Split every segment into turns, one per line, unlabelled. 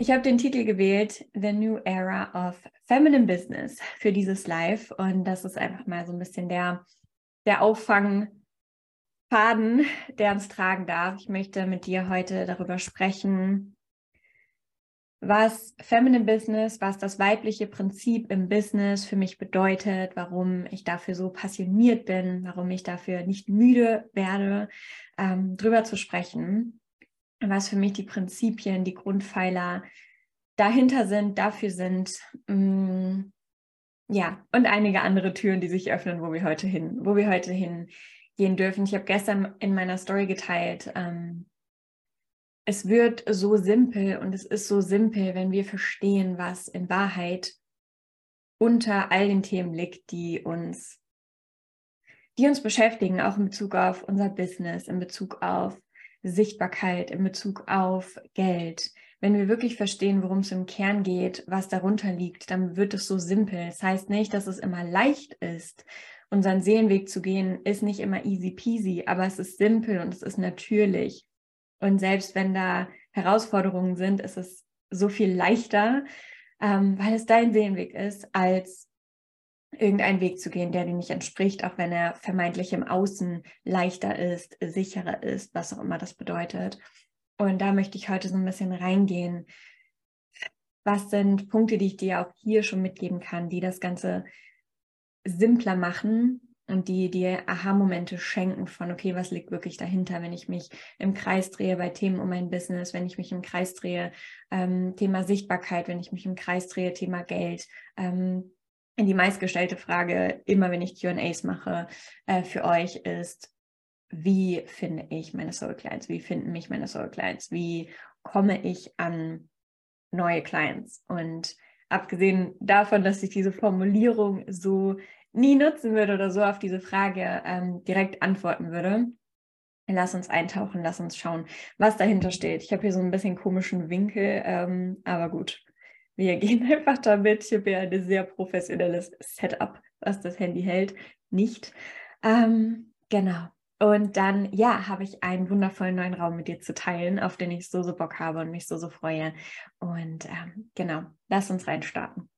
Ich habe den Titel gewählt, The New Era of Feminine Business für dieses Live. Und das ist einfach mal so ein bisschen der, der Auffangfaden, der uns tragen darf. Ich möchte mit dir heute darüber sprechen, was Feminine Business, was das weibliche Prinzip im Business für mich bedeutet, warum ich dafür so passioniert bin, warum ich dafür nicht müde werde, ähm, drüber zu sprechen was für mich die Prinzipien, die Grundpfeiler dahinter sind, dafür sind. Mm, ja, und einige andere Türen, die sich öffnen, wo wir heute hin, wo wir heute hingehen dürfen. Ich habe gestern in meiner Story geteilt, ähm, es wird so simpel und es ist so simpel, wenn wir verstehen, was in Wahrheit unter all den Themen liegt, die uns, die uns beschäftigen, auch in Bezug auf unser Business, in Bezug auf Sichtbarkeit in Bezug auf Geld. Wenn wir wirklich verstehen, worum es im Kern geht, was darunter liegt, dann wird es so simpel. Das heißt nicht, dass es immer leicht ist. Unseren Seelenweg zu gehen, ist nicht immer easy peasy, aber es ist simpel und es ist natürlich. Und selbst wenn da Herausforderungen sind, ist es so viel leichter, ähm, weil es dein Seelenweg ist, als irgendeinen Weg zu gehen, der dir nicht entspricht, auch wenn er vermeintlich im Außen leichter ist, sicherer ist, was auch immer das bedeutet. Und da möchte ich heute so ein bisschen reingehen. Was sind Punkte, die ich dir auch hier schon mitgeben kann, die das Ganze simpler machen und die dir Aha-Momente schenken von, okay, was liegt wirklich dahinter, wenn ich mich im Kreis drehe bei Themen um mein Business, wenn ich mich im Kreis drehe, ähm, Thema Sichtbarkeit, wenn ich mich im Kreis drehe, Thema Geld, ähm, die meistgestellte Frage, immer wenn ich QAs mache, äh, für euch ist, wie finde ich meine Soul Clients? Wie finden mich meine Soul Clients? Wie komme ich an neue Clients? Und abgesehen davon, dass ich diese Formulierung so nie nutzen würde oder so auf diese Frage ähm, direkt antworten würde, lass uns eintauchen, lass uns schauen, was dahinter steht. Ich habe hier so ein bisschen komischen Winkel, ähm, aber gut, wir gehen einfach damit. Ich habe ja ein sehr professionelles Setup, was das Handy hält. Nicht. Ähm, genau. Und dann, ja, habe ich einen wundervollen neuen Raum mit dir zu teilen, auf den ich so, so Bock habe und mich so, so freue. Und ähm, genau, lass uns reinstarten.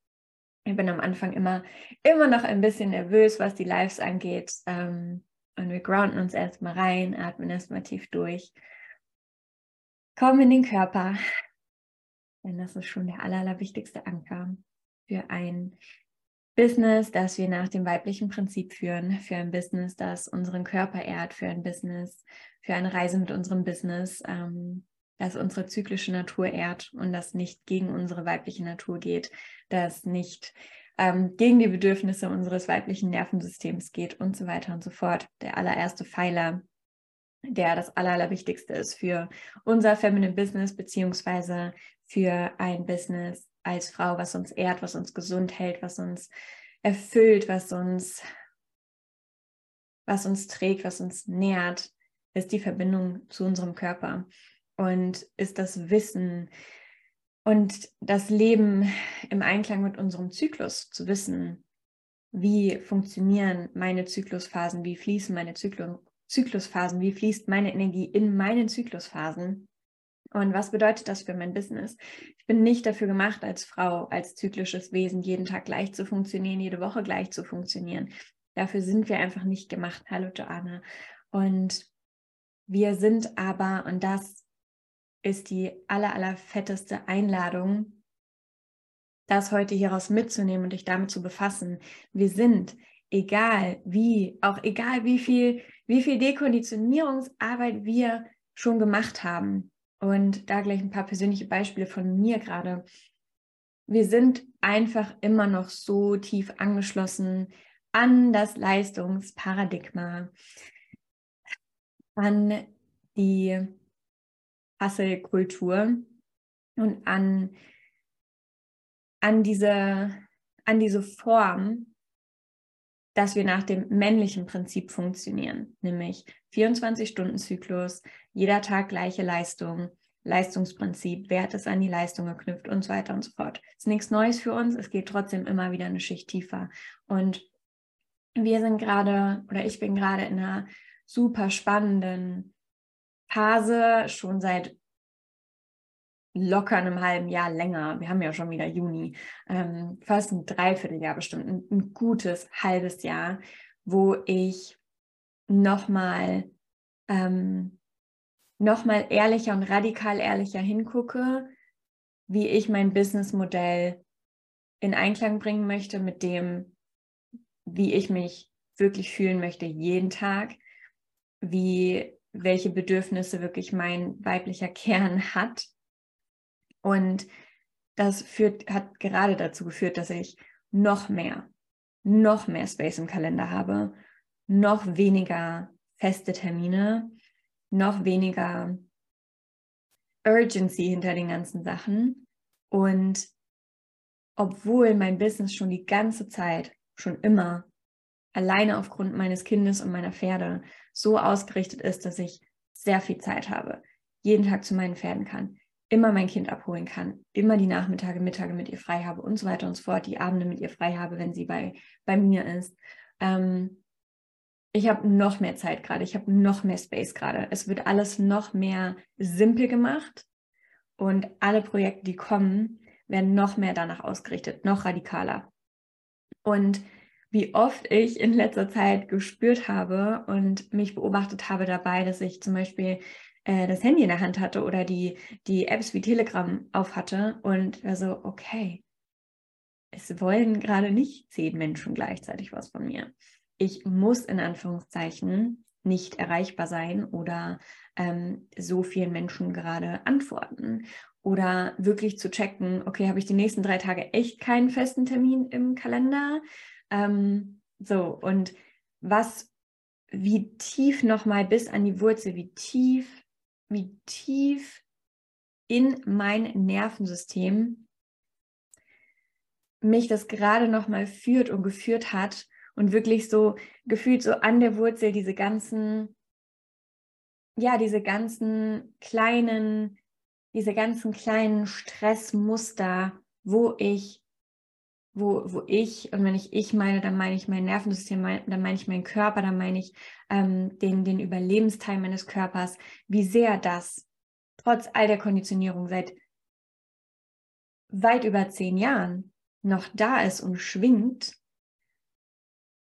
Ich bin am Anfang immer, immer noch ein bisschen nervös, was die Lives angeht. Ähm, und wir grounden uns erstmal rein, atmen erstmal tief durch. Kommen in den Körper, denn das ist schon der aller, allerwichtigste Anker für ein Business, das wir nach dem weiblichen Prinzip führen, für ein Business, das unseren Körper ehrt, für ein Business, für eine Reise mit unserem Business, ähm, das unsere zyklische Natur ehrt und das nicht gegen unsere weibliche Natur geht, das nicht ähm, gegen die Bedürfnisse unseres weiblichen Nervensystems geht und so weiter und so fort. Der allererste Pfeiler, der das aller, allerwichtigste ist für unser Feminine Business beziehungsweise für ein Business als Frau, was uns ehrt, was uns gesund hält, was uns erfüllt, was uns, was uns trägt, was uns nährt, ist die Verbindung zu unserem Körper und ist das Wissen und das Leben im Einklang mit unserem Zyklus zu wissen, wie funktionieren meine Zyklusphasen, wie fließen meine Zyklu Zyklusphasen, wie fließt meine Energie in meinen Zyklusphasen und was bedeutet das für mein Business? Ich bin nicht dafür gemacht, als Frau, als zyklisches Wesen jeden Tag gleich zu funktionieren, jede Woche gleich zu funktionieren. Dafür sind wir einfach nicht gemacht. Hallo Joanna. Und wir sind aber, und das ist die aller, aller fetteste Einladung, das heute hieraus mitzunehmen und dich damit zu befassen. Wir sind, egal wie, auch egal wie viel, wie viel Dekonditionierungsarbeit wir schon gemacht haben, und da gleich ein paar persönliche Beispiele von mir gerade. Wir sind einfach immer noch so tief angeschlossen an das Leistungsparadigma, an die Hustle-Kultur und an, an, diese, an diese Form, dass wir nach dem männlichen Prinzip funktionieren, nämlich 24-Stunden-Zyklus, jeder Tag gleiche Leistung, Leistungsprinzip, Wert ist an die Leistung geknüpft und so weiter und so fort. Ist nichts Neues für uns, es geht trotzdem immer wieder eine Schicht tiefer. Und wir sind gerade, oder ich bin gerade in einer super spannenden Phase, schon seit locker einem halben Jahr länger, wir haben ja schon wieder Juni, ähm, fast ein Dreivierteljahr bestimmt, ein, ein gutes halbes Jahr, wo ich nochmal ähm, noch ehrlicher und radikal ehrlicher hingucke, wie ich mein Businessmodell in Einklang bringen möchte mit dem, wie ich mich wirklich fühlen möchte jeden Tag, wie welche Bedürfnisse wirklich mein weiblicher Kern hat. Und das führt, hat gerade dazu geführt, dass ich noch mehr, noch mehr Space im Kalender habe, noch weniger feste Termine, noch weniger Urgency hinter den ganzen Sachen. Und obwohl mein Business schon die ganze Zeit, schon immer, alleine aufgrund meines Kindes und meiner Pferde so ausgerichtet ist, dass ich sehr viel Zeit habe, jeden Tag zu meinen Pferden kann, immer mein Kind abholen kann, immer die Nachmittage, Mittage mit ihr frei habe und so weiter und so fort, die Abende mit ihr frei habe, wenn sie bei, bei mir ist. Ähm, ich habe noch mehr Zeit gerade, ich habe noch mehr Space gerade. Es wird alles noch mehr simpel gemacht und alle Projekte, die kommen, werden noch mehr danach ausgerichtet, noch radikaler. Und wie oft ich in letzter Zeit gespürt habe und mich beobachtet habe dabei, dass ich zum Beispiel äh, das Handy in der Hand hatte oder die, die Apps wie Telegram auf hatte und also, okay, es wollen gerade nicht zehn Menschen gleichzeitig was von mir. Ich muss in Anführungszeichen nicht erreichbar sein oder ähm, so vielen Menschen gerade antworten oder wirklich zu checken, okay, habe ich die nächsten drei Tage echt keinen festen Termin im Kalender? Ähm, so, und was, wie tief nochmal bis an die Wurzel, wie tief, wie tief in mein Nervensystem mich das gerade nochmal führt und geführt hat und wirklich so gefühlt so an der Wurzel diese ganzen, ja, diese ganzen kleinen, diese ganzen kleinen Stressmuster, wo ich wo, wo ich, und wenn ich ich meine, dann meine ich mein Nervensystem, dann meine ich meinen Körper, dann meine ich ähm, den, den Überlebensteil meines Körpers, wie sehr das trotz all der Konditionierung seit weit über zehn Jahren noch da ist und schwingt,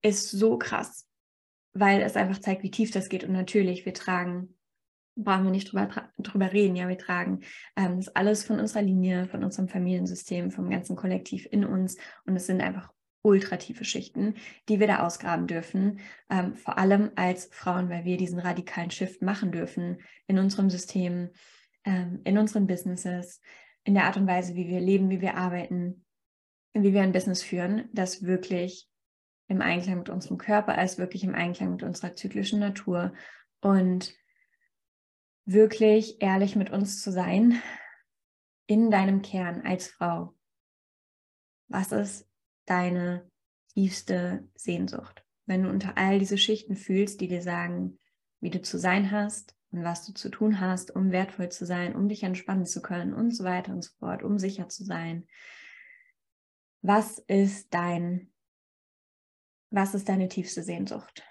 ist so krass, weil es einfach zeigt, wie tief das geht. Und natürlich, wir tragen brauchen wir nicht drüber, drüber reden. Ja, wir tragen ähm, das alles von unserer Linie, von unserem Familiensystem, vom ganzen Kollektiv in uns. Und es sind einfach ultra tiefe Schichten, die wir da ausgraben dürfen. Ähm, vor allem als Frauen, weil wir diesen radikalen Shift machen dürfen in unserem System, ähm, in unseren Businesses, in der Art und Weise, wie wir leben, wie wir arbeiten, wie wir ein Business führen, das wirklich im Einklang mit unserem Körper ist, wirklich im Einklang mit unserer zyklischen Natur und wirklich ehrlich mit uns zu sein, in deinem Kern als Frau. Was ist deine tiefste Sehnsucht? Wenn du unter all diese Schichten fühlst, die dir sagen, wie du zu sein hast und was du zu tun hast, um wertvoll zu sein, um dich entspannen zu können und so weiter und so fort, um sicher zu sein. Was ist dein, was ist deine tiefste Sehnsucht?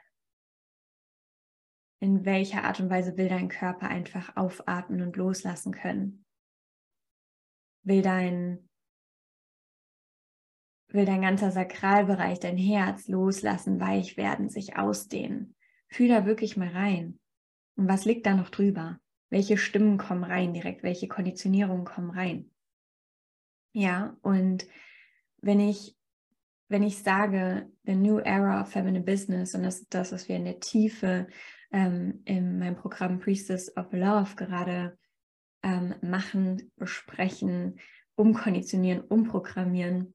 in welcher Art und Weise will dein Körper einfach aufatmen und loslassen können? Will dein, will dein ganzer Sakralbereich, dein Herz loslassen, weich werden, sich ausdehnen? Fühl da wirklich mal rein. Und was liegt da noch drüber? Welche Stimmen kommen rein direkt? Welche Konditionierungen kommen rein? Ja, und wenn ich wenn ich sage, the new era of feminine business, und das ist das, was wir in der Tiefe ähm, in meinem Programm Priestess of Love gerade ähm, machen, besprechen, umkonditionieren, umprogrammieren.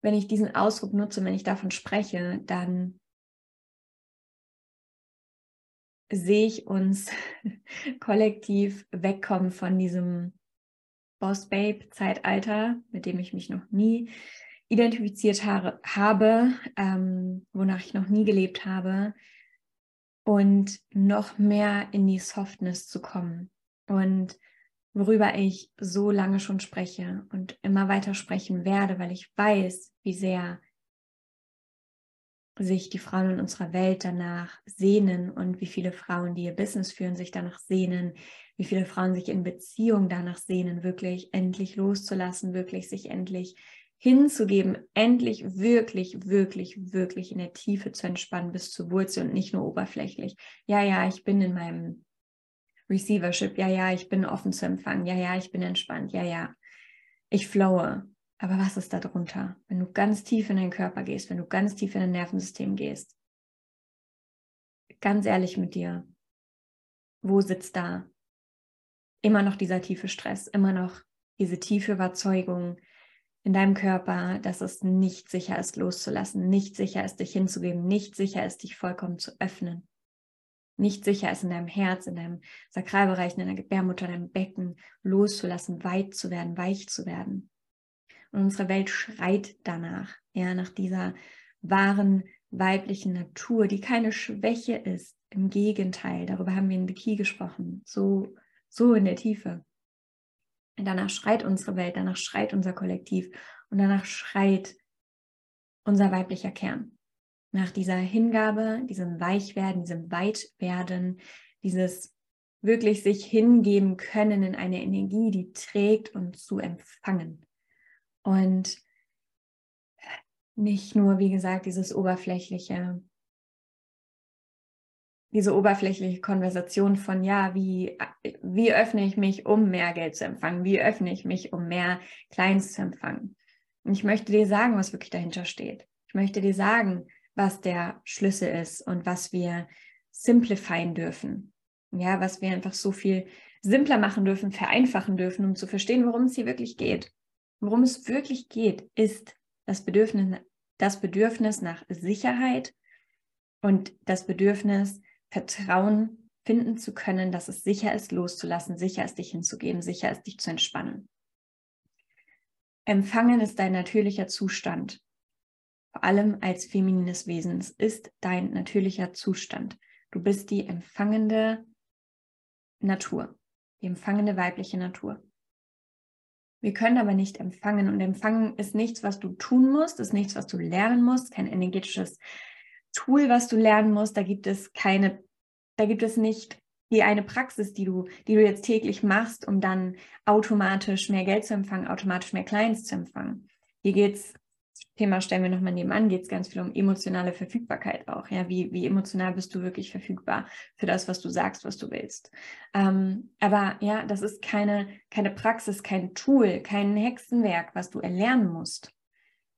Wenn ich diesen Ausdruck nutze, wenn ich davon spreche, dann sehe ich uns kollektiv wegkommen von diesem Boss Babe Zeitalter, mit dem ich mich noch nie identifiziert habe, habe ähm, wonach ich noch nie gelebt habe, und noch mehr in die Softness zu kommen. Und worüber ich so lange schon spreche und immer weiter sprechen werde, weil ich weiß, wie sehr sich die Frauen in unserer Welt danach sehnen und wie viele Frauen, die ihr Business führen, sich danach sehnen, wie viele Frauen sich in Beziehung danach sehnen, wirklich endlich loszulassen, wirklich sich endlich hinzugeben, endlich wirklich, wirklich, wirklich in der Tiefe zu entspannen bis zur Wurzel und nicht nur oberflächlich. Ja, ja, ich bin in meinem Receivership. Ja, ja, ich bin offen zu empfangen. Ja, ja, ich bin entspannt. Ja, ja, ich flowe. Aber was ist da drunter? Wenn du ganz tief in deinen Körper gehst, wenn du ganz tief in dein Nervensystem gehst, ganz ehrlich mit dir, wo sitzt da immer noch dieser tiefe Stress, immer noch diese tiefe Überzeugung in deinem Körper, dass es nicht sicher ist, loszulassen, nicht sicher ist, dich hinzugeben, nicht sicher ist, dich vollkommen zu öffnen, nicht sicher ist, in deinem Herz, in deinem Sakralbereich, in deiner Gebärmutter, in deinem Becken loszulassen, weit zu werden, weich zu werden. Und unsere Welt schreit danach, ja, nach dieser wahren weiblichen Natur, die keine Schwäche ist. Im Gegenteil, darüber haben wir in The gesprochen, so, so in der Tiefe. Danach schreit unsere Welt, danach schreit unser Kollektiv und danach schreit unser weiblicher Kern. Nach dieser Hingabe, diesem Weichwerden, diesem Weitwerden, dieses wirklich sich hingeben können in eine Energie, die trägt und zu empfangen. Und nicht nur, wie gesagt, dieses oberflächliche, diese oberflächliche Konversation von, ja, wie, wie öffne ich mich, um mehr Geld zu empfangen? Wie öffne ich mich, um mehr Kleins zu empfangen? Und ich möchte dir sagen, was wirklich dahinter steht. Ich möchte dir sagen, was der Schlüssel ist und was wir simplifieren dürfen. Ja, was wir einfach so viel simpler machen dürfen, vereinfachen dürfen, um zu verstehen, worum es hier wirklich geht. Worum es wirklich geht, ist das Bedürfnis, das Bedürfnis nach Sicherheit und das Bedürfnis, Vertrauen finden zu können, dass es sicher ist, loszulassen, sicher ist, dich hinzugeben, sicher ist, dich zu entspannen. Empfangen ist dein natürlicher Zustand. Vor allem als feminines Wesen. Es ist dein natürlicher Zustand. Du bist die empfangende Natur, die empfangende weibliche Natur. Wir können aber nicht empfangen und empfangen ist nichts, was du tun musst, ist nichts, was du lernen musst, kein energetisches Tool, was du lernen musst. Da gibt es keine, da gibt es nicht die eine Praxis, die du, die du jetzt täglich machst, um dann automatisch mehr Geld zu empfangen, automatisch mehr Clients zu empfangen. Hier geht es Thema stellen wir nochmal nebenan, geht es ganz viel um emotionale Verfügbarkeit auch. Ja, wie, wie emotional bist du wirklich verfügbar für das, was du sagst, was du willst. Ähm, aber ja, das ist keine, keine Praxis, kein Tool, kein Hexenwerk, was du erlernen musst.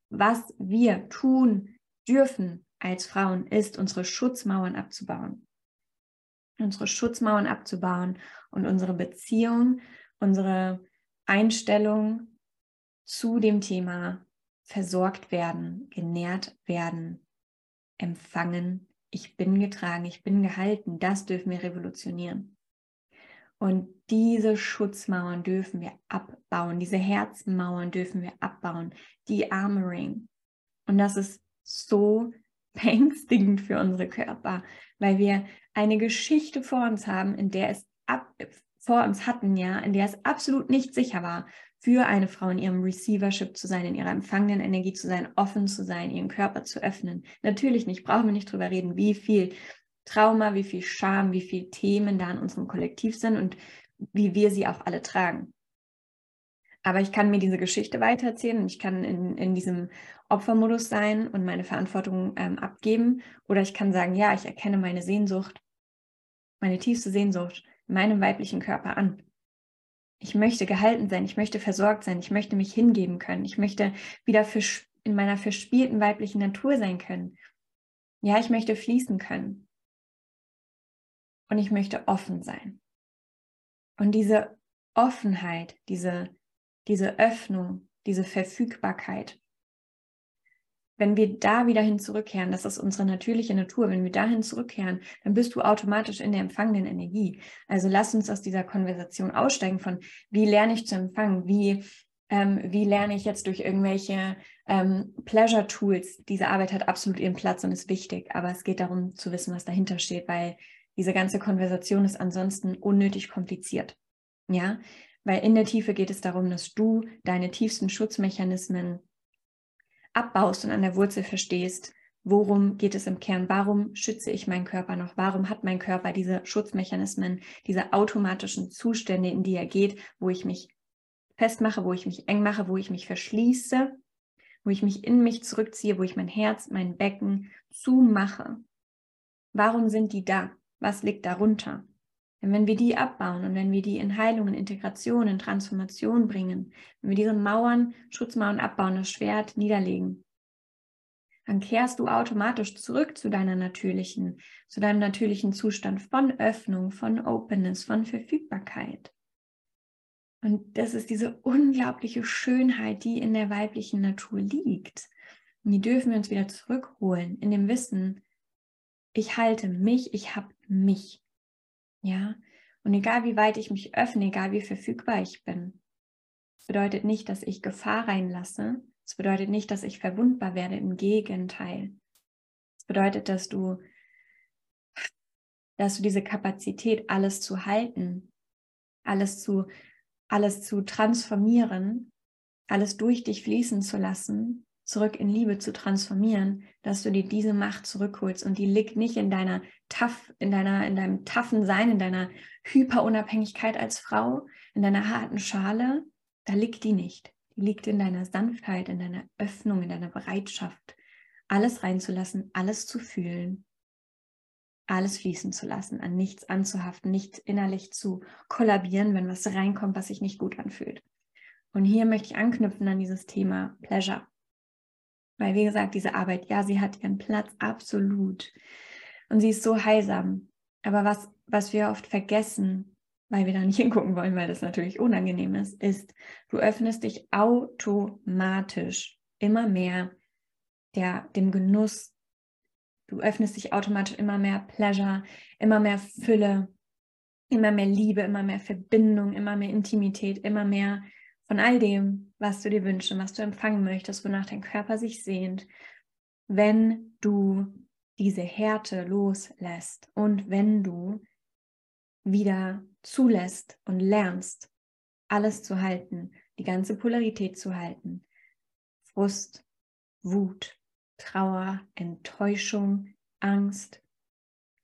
Was wir tun dürfen als Frauen, ist, unsere Schutzmauern abzubauen. Unsere Schutzmauern abzubauen und unsere Beziehung, unsere Einstellung zu dem Thema versorgt werden, genährt werden, empfangen. Ich bin getragen, ich bin gehalten. Das dürfen wir revolutionieren. Und diese Schutzmauern dürfen wir abbauen, diese Herzmauern dürfen wir abbauen, die Armoring. Und das ist so beängstigend für unsere Körper, weil wir eine Geschichte vor uns haben, in der es ab, vor uns hatten, ja, in der es absolut nicht sicher war, für eine Frau in ihrem Receivership zu sein, in ihrer empfangenen Energie zu sein, offen zu sein, ihren Körper zu öffnen. Natürlich nicht, brauchen wir nicht drüber reden, wie viel Trauma, wie viel Scham, wie viel Themen da in unserem Kollektiv sind und wie wir sie auch alle tragen. Aber ich kann mir diese Geschichte weitererzählen und ich kann in, in diesem Opfermodus sein und meine Verantwortung ähm, abgeben. Oder ich kann sagen, ja, ich erkenne meine Sehnsucht, meine tiefste Sehnsucht in meinem weiblichen Körper an. Ich möchte gehalten sein, ich möchte versorgt sein, ich möchte mich hingeben können, ich möchte wieder in meiner verspielten weiblichen Natur sein können. Ja, ich möchte fließen können. Und ich möchte offen sein. Und diese Offenheit, diese, diese Öffnung, diese Verfügbarkeit, wenn wir da wieder hin zurückkehren, das ist unsere natürliche Natur, wenn wir dahin zurückkehren, dann bist du automatisch in der empfangenden Energie. Also lass uns aus dieser Konversation aussteigen von, wie lerne ich zu empfangen, wie, ähm, wie lerne ich jetzt durch irgendwelche ähm, Pleasure-Tools. Diese Arbeit hat absolut ihren Platz und ist wichtig, aber es geht darum zu wissen, was dahinter steht, weil diese ganze Konversation ist ansonsten unnötig kompliziert. Ja, weil in der Tiefe geht es darum, dass du deine tiefsten Schutzmechanismen abbaust und an der Wurzel verstehst, worum geht es im Kern? Warum schütze ich meinen Körper noch? Warum hat mein Körper diese Schutzmechanismen, diese automatischen Zustände, in die er geht, wo ich mich festmache, wo ich mich eng mache, wo ich mich verschließe, wo ich mich in mich zurückziehe, wo ich mein Herz, mein Becken zumache? Warum sind die da? Was liegt darunter? Denn wenn wir die abbauen und wenn wir die in Heilung, in Integration, in Transformation bringen, wenn wir diese Mauern, Schutzmauern abbauen, das Schwert niederlegen, dann kehrst du automatisch zurück zu deiner natürlichen, zu deinem natürlichen Zustand von Öffnung, von Openness, von Verfügbarkeit. Und das ist diese unglaubliche Schönheit, die in der weiblichen Natur liegt. Und die dürfen wir uns wieder zurückholen in dem Wissen, ich halte mich, ich habe mich. Ja, und egal wie weit ich mich öffne, egal wie verfügbar ich bin, bedeutet nicht, dass ich Gefahr reinlasse. Es bedeutet nicht, dass ich verwundbar werde. Im Gegenteil. Es bedeutet, dass du, dass du diese Kapazität, alles zu halten, alles zu, alles zu transformieren, alles durch dich fließen zu lassen, zurück in Liebe zu transformieren, dass du dir diese Macht zurückholst und die liegt nicht in deiner tough, in deiner, in deinem taffen Sein, in deiner Hyperunabhängigkeit als Frau, in deiner harten Schale, da liegt die nicht. Die liegt in deiner Sanftheit, in deiner Öffnung, in deiner Bereitschaft, alles reinzulassen, alles zu fühlen, alles fließen zu lassen, an nichts anzuhaften, nicht innerlich zu kollabieren, wenn was reinkommt, was sich nicht gut anfühlt. Und hier möchte ich anknüpfen an dieses Thema Pleasure. Weil, wie gesagt, diese Arbeit, ja, sie hat ihren Platz, absolut. Und sie ist so heilsam. Aber was, was wir oft vergessen, weil wir da nicht hingucken wollen, weil das natürlich unangenehm ist, ist, du öffnest dich automatisch immer mehr der, dem Genuss. Du öffnest dich automatisch immer mehr Pleasure, immer mehr Fülle, immer mehr Liebe, immer mehr Verbindung, immer mehr Intimität, immer mehr von all dem, was du dir wünschst und was du empfangen möchtest, wonach dein Körper sich sehnt, wenn du diese Härte loslässt und wenn du wieder zulässt und lernst, alles zu halten, die ganze Polarität zu halten. Frust, Wut, Trauer, Enttäuschung, Angst,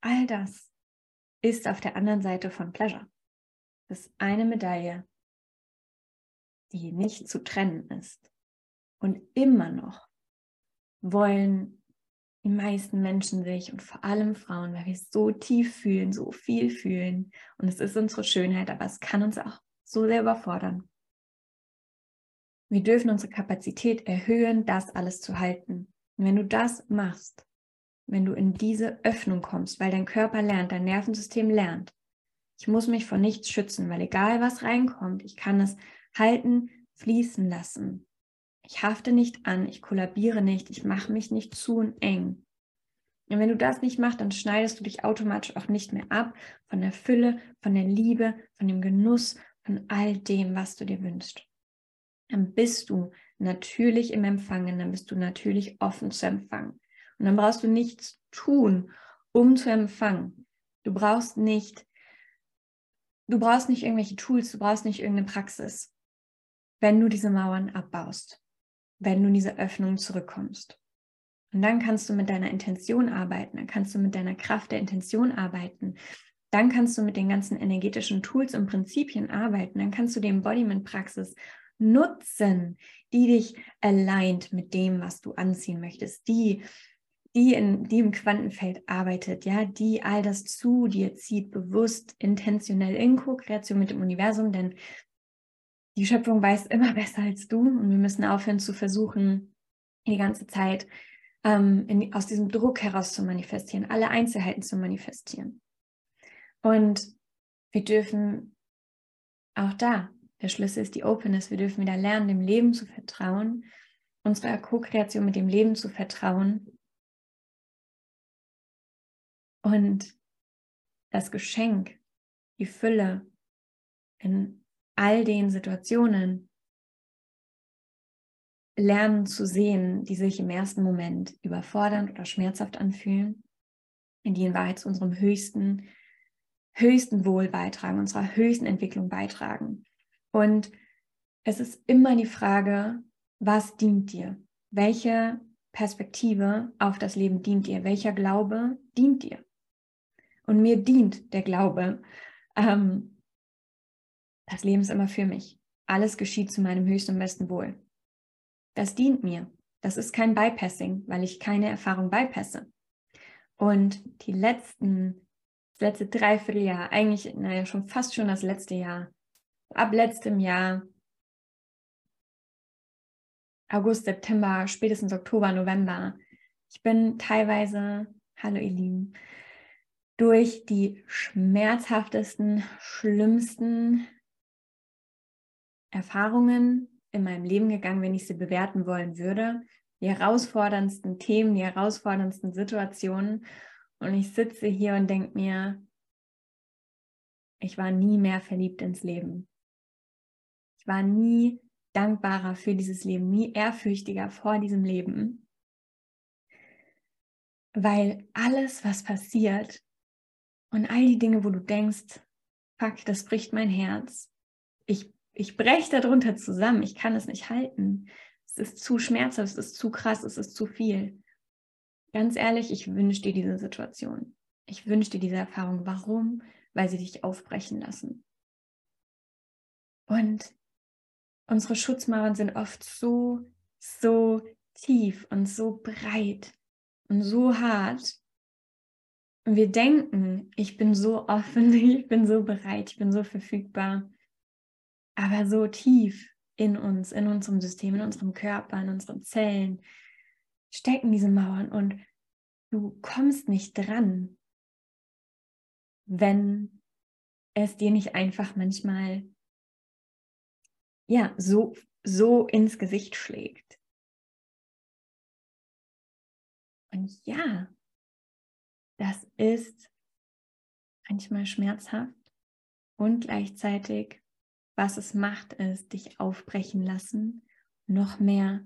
all das ist auf der anderen Seite von Pleasure. Das ist eine Medaille, die nicht zu trennen ist. Und immer noch wollen die meisten Menschen sich und vor allem Frauen, weil wir so tief fühlen, so viel fühlen. Und es ist unsere Schönheit, aber es kann uns auch so sehr überfordern. Wir dürfen unsere Kapazität erhöhen, das alles zu halten. Und wenn du das machst, wenn du in diese Öffnung kommst, weil dein Körper lernt, dein Nervensystem lernt, ich muss mich vor nichts schützen, weil egal was reinkommt, ich kann es halten, fließen lassen. Ich hafte nicht an, ich kollabiere nicht, ich mache mich nicht zu und eng. Und wenn du das nicht machst, dann schneidest du dich automatisch auch nicht mehr ab von der Fülle, von der Liebe, von dem Genuss, von all dem, was du dir wünschst. Dann bist du natürlich im Empfangen, dann bist du natürlich offen zu empfangen. Und dann brauchst du nichts tun, um zu empfangen. Du brauchst nicht Du brauchst nicht irgendwelche Tools, du brauchst nicht irgendeine Praxis, wenn du diese Mauern abbaust, wenn du in diese Öffnung zurückkommst. Und dann kannst du mit deiner Intention arbeiten, dann kannst du mit deiner Kraft der Intention arbeiten, dann kannst du mit den ganzen energetischen Tools und Prinzipien arbeiten, dann kannst du die Embodiment-Praxis nutzen, die dich aligned mit dem, was du anziehen möchtest, die die, in, die im Quantenfeld arbeitet, ja, die all das zu dir zieht, bewusst, intentionell in Co-Kreation mit dem Universum, denn die Schöpfung weiß immer besser als du und wir müssen aufhören zu versuchen, die ganze Zeit ähm, in, aus diesem Druck heraus zu manifestieren, alle Einzelheiten zu manifestieren. Und wir dürfen auch da, der Schlüssel ist die Openness, wir dürfen wieder lernen, dem Leben zu vertrauen, unserer Co-Kreation mit dem Leben zu vertrauen und das Geschenk, die Fülle in all den Situationen lernen zu sehen, die sich im ersten Moment überfordernd oder schmerzhaft anfühlen, in die in Wahrheit zu unserem höchsten, höchsten Wohl beitragen, unserer höchsten Entwicklung beitragen. Und es ist immer die Frage, was dient dir? Welche Perspektive auf das Leben dient dir? Welcher Glaube dient dir? Und mir dient der Glaube, ähm, das Leben ist immer für mich. Alles geschieht zu meinem höchsten und besten Wohl. Das dient mir. Das ist kein Bypassing, weil ich keine Erfahrung bypasse. Und die letzten, das letzte Dreivierteljahr, eigentlich, naja, schon fast schon das letzte Jahr, ab letztem Jahr, August, September, spätestens Oktober, November, ich bin teilweise, hallo ihr Lieben, durch die schmerzhaftesten, schlimmsten Erfahrungen in meinem Leben gegangen, wenn ich sie bewerten wollen würde. Die herausforderndsten Themen, die herausforderndsten Situationen. Und ich sitze hier und denke mir, ich war nie mehr verliebt ins Leben. Ich war nie dankbarer für dieses Leben, nie ehrfürchtiger vor diesem Leben. Weil alles, was passiert und all die Dinge, wo du denkst, fuck, das bricht mein Herz. Ich ich breche darunter zusammen, ich kann es nicht halten. Es ist zu schmerzhaft, es ist zu krass, es ist zu viel. Ganz ehrlich, ich wünsche dir diese Situation. Ich wünsche dir diese Erfahrung. Warum? Weil sie dich aufbrechen lassen. Und unsere Schutzmauern sind oft so, so tief und so breit und so hart. Und wir denken, ich bin so offen, ich bin so bereit, ich bin so verfügbar aber so tief in uns, in unserem System, in unserem Körper, in unseren Zellen stecken diese Mauern und du kommst nicht dran, wenn es dir nicht einfach manchmal ja so so ins Gesicht schlägt. Und ja, das ist manchmal schmerzhaft und gleichzeitig was es macht, ist dich aufbrechen lassen, noch mehr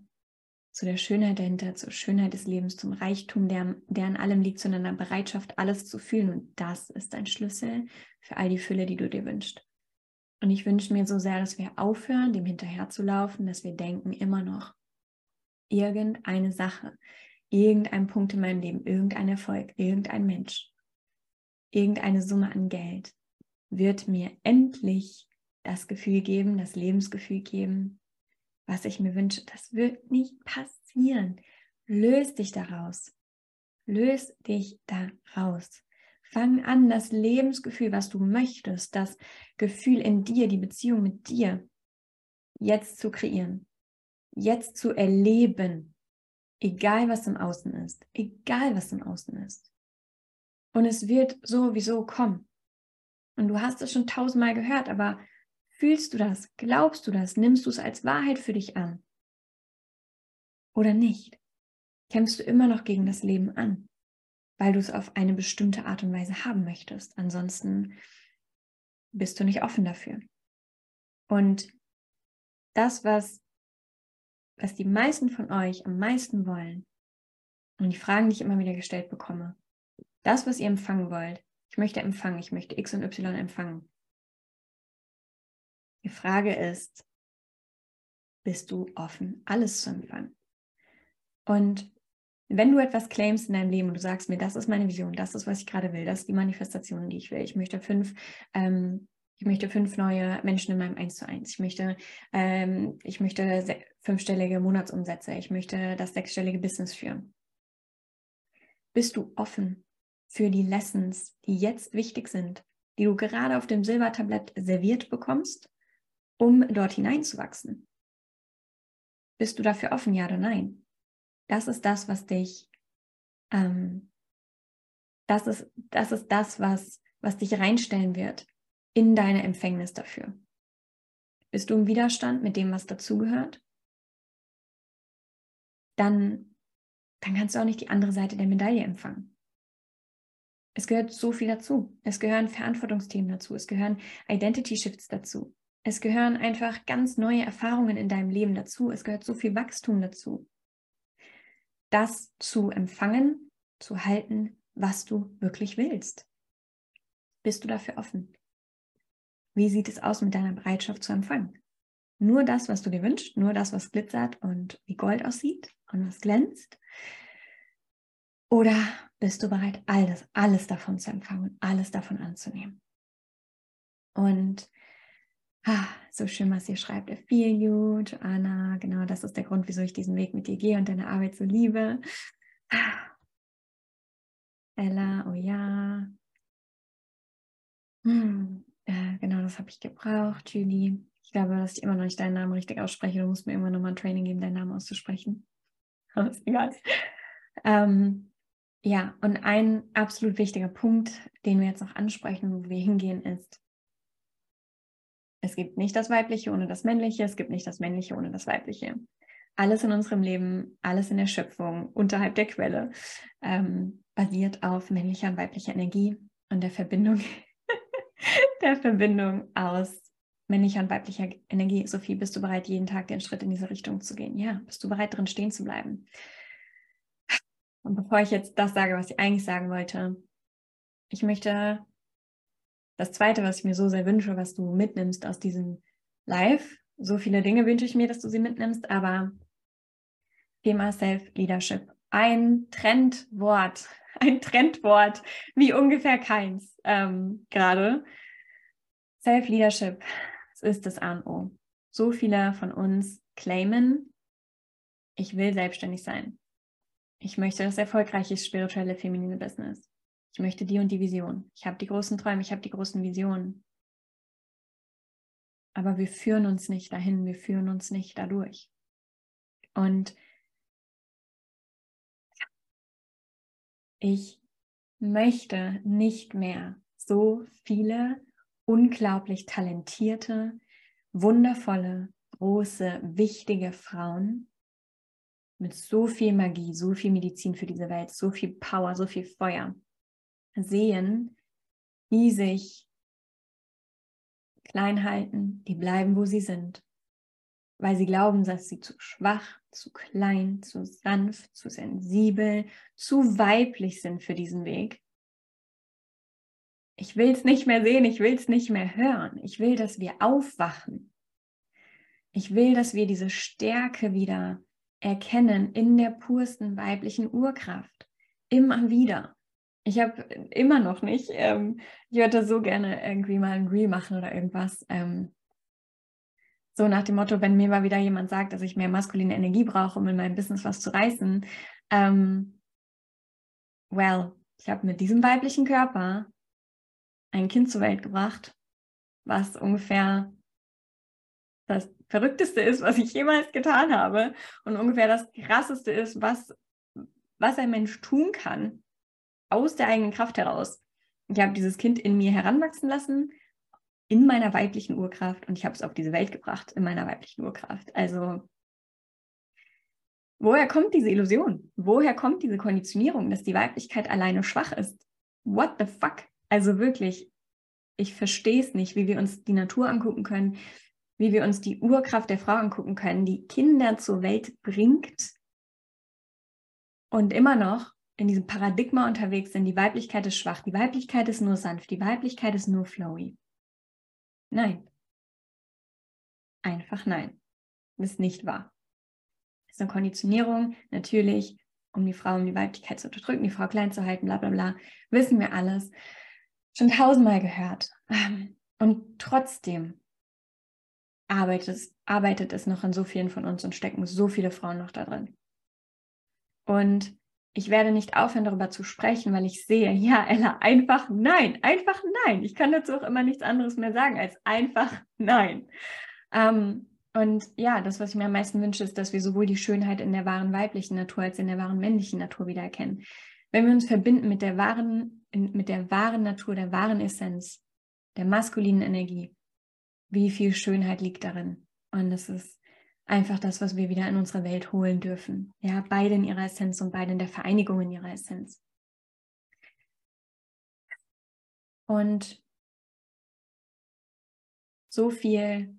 zu der Schönheit dahinter, zur Schönheit des Lebens, zum Reichtum, der, der an allem liegt, zu einer Bereitschaft, alles zu fühlen. Und das ist ein Schlüssel für all die Fülle, die du dir wünschst. Und ich wünsche mir so sehr, dass wir aufhören, dem hinterherzulaufen, dass wir denken immer noch, irgendeine Sache, irgendein Punkt in meinem Leben, irgendein Erfolg, irgendein Mensch, irgendeine Summe an Geld wird mir endlich das Gefühl geben, das Lebensgefühl geben, was ich mir wünsche. Das wird nicht passieren. Löse dich daraus. Löse dich daraus. Fang an, das Lebensgefühl, was du möchtest, das Gefühl in dir, die Beziehung mit dir, jetzt zu kreieren, jetzt zu erleben, egal was im Außen ist, egal was im Außen ist. Und es wird sowieso kommen. Und du hast es schon tausendmal gehört, aber Fühlst du das? Glaubst du das? Nimmst du es als Wahrheit für dich an? Oder nicht? Kämpfst du immer noch gegen das Leben an, weil du es auf eine bestimmte Art und Weise haben möchtest? Ansonsten bist du nicht offen dafür. Und das, was, was die meisten von euch am meisten wollen, und die Fragen, die ich immer wieder gestellt bekomme, das, was ihr empfangen wollt, ich möchte empfangen, ich möchte X und Y empfangen. Die Frage ist, bist du offen, alles zu empfangen? Und wenn du etwas claimst in deinem Leben und du sagst mir, das ist meine Vision, das ist, was ich gerade will, das ist die Manifestation, die ich will. Ich möchte fünf, ähm, ich möchte fünf neue Menschen in meinem Eins zu eins. Ich möchte, ähm, ich möchte fünfstellige Monatsumsätze. Ich möchte das sechsstellige Business führen. Bist du offen für die Lessons, die jetzt wichtig sind, die du gerade auf dem Silbertablett serviert bekommst? Um dort hineinzuwachsen? Bist du dafür offen, ja oder nein? Das ist das, was dich, ähm, das ist, das ist das, was, was dich reinstellen wird in deine Empfängnis dafür. Bist du im Widerstand mit dem, was dazugehört? Dann, dann kannst du auch nicht die andere Seite der Medaille empfangen. Es gehört so viel dazu. Es gehören Verantwortungsthemen dazu. Es gehören Identity Shifts dazu. Es gehören einfach ganz neue Erfahrungen in deinem Leben dazu. Es gehört so viel Wachstum dazu. Das zu empfangen, zu halten, was du wirklich willst. Bist du dafür offen? Wie sieht es aus mit deiner Bereitschaft zu empfangen? Nur das, was du dir wünschst, nur das, was glitzert und wie Gold aussieht und was glänzt? Oder bist du bereit, alles, alles davon zu empfangen, alles davon anzunehmen? Und ah, so schön, was ihr schreibt. I feel you, Joanna. Genau, das ist der Grund, wieso ich diesen Weg mit dir gehe und deine Arbeit so liebe. Ella, oh ja. Hm, äh, genau, das habe ich gebraucht, Julie. Ich glaube, dass ich immer noch nicht deinen Namen richtig ausspreche. Du musst mir immer noch mal ein Training geben, deinen Namen auszusprechen. Aber egal. Ähm, ja, und ein absolut wichtiger Punkt, den wir jetzt noch ansprechen, wo wir hingehen, ist, es gibt nicht das Weibliche ohne das Männliche, es gibt nicht das Männliche ohne das Weibliche. Alles in unserem Leben, alles in der Schöpfung, unterhalb der Quelle, ähm, basiert auf männlicher und weiblicher Energie und der Verbindung, der Verbindung aus männlicher und weiblicher Energie. Sophie, bist du bereit, jeden Tag den Schritt in diese Richtung zu gehen? Ja, bist du bereit, drin stehen zu bleiben? Und bevor ich jetzt das sage, was ich eigentlich sagen wollte, ich möchte das Zweite, was ich mir so sehr wünsche, was du mitnimmst aus diesem Live, so viele Dinge wünsche ich mir, dass du sie mitnimmst, aber Thema Self-Leadership. Ein Trendwort, ein Trendwort, wie ungefähr keins ähm, gerade. Self-Leadership, das ist das A und O. So viele von uns claimen, ich will selbstständig sein. Ich möchte das erfolgreiche spirituelle feminine Business. Ich möchte die und die Vision. Ich habe die großen Träume, ich habe die großen Visionen. Aber wir führen uns nicht dahin, wir führen uns nicht dadurch. Und ich möchte nicht mehr so viele unglaublich talentierte, wundervolle, große, wichtige Frauen mit so viel Magie, so viel Medizin für diese Welt, so viel Power, so viel Feuer sehen, die sich klein halten, die bleiben, wo sie sind, weil sie glauben, dass sie zu schwach, zu klein, zu sanft, zu sensibel, zu weiblich sind für diesen Weg. Ich will es nicht mehr sehen, ich will es nicht mehr hören. Ich will, dass wir aufwachen. Ich will, dass wir diese Stärke wieder erkennen in der pursten weiblichen Urkraft. Immer wieder. Ich habe immer noch nicht, ähm, ich würde so gerne irgendwie mal ein Reel machen oder irgendwas. Ähm, so nach dem Motto, wenn mir mal wieder jemand sagt, dass ich mehr maskuline Energie brauche, um in meinem Business was zu reißen. Ähm, well, ich habe mit diesem weiblichen Körper ein Kind zur Welt gebracht, was ungefähr das Verrückteste ist, was ich jemals getan habe und ungefähr das Krasseste ist, was, was ein Mensch tun kann, aus der eigenen Kraft heraus. Ich habe dieses Kind in mir heranwachsen lassen, in meiner weiblichen Urkraft und ich habe es auf diese Welt gebracht, in meiner weiblichen Urkraft. Also, woher kommt diese Illusion? Woher kommt diese Konditionierung, dass die Weiblichkeit alleine schwach ist? What the fuck? Also wirklich, ich verstehe es nicht, wie wir uns die Natur angucken können, wie wir uns die Urkraft der Frau angucken können, die Kinder zur Welt bringt und immer noch in diesem Paradigma unterwegs sind, die Weiblichkeit ist schwach, die Weiblichkeit ist nur sanft, die Weiblichkeit ist nur flowy. Nein. Einfach nein. Das ist nicht wahr. Das ist eine Konditionierung, natürlich, um die Frau, um die Weiblichkeit zu unterdrücken, die Frau klein zu halten, bla bla bla. Wissen wir alles. Schon tausendmal gehört. Und trotzdem arbeitet es, arbeitet es noch in so vielen von uns und stecken so viele Frauen noch da drin. Und ich werde nicht aufhören, darüber zu sprechen, weil ich sehe, ja, Ella, einfach nein, einfach nein. Ich kann dazu auch immer nichts anderes mehr sagen als einfach nein. Ähm, und ja, das, was ich mir am meisten wünsche, ist, dass wir sowohl die Schönheit in der wahren weiblichen Natur als in der wahren männlichen Natur wiedererkennen. Wenn wir uns verbinden mit der wahren, mit der wahren Natur, der wahren Essenz, der maskulinen Energie, wie viel Schönheit liegt darin. Und das ist einfach das, was wir wieder in unsere Welt holen dürfen. Ja, beide in ihrer Essenz und beide in der Vereinigung in ihrer Essenz. Und so viel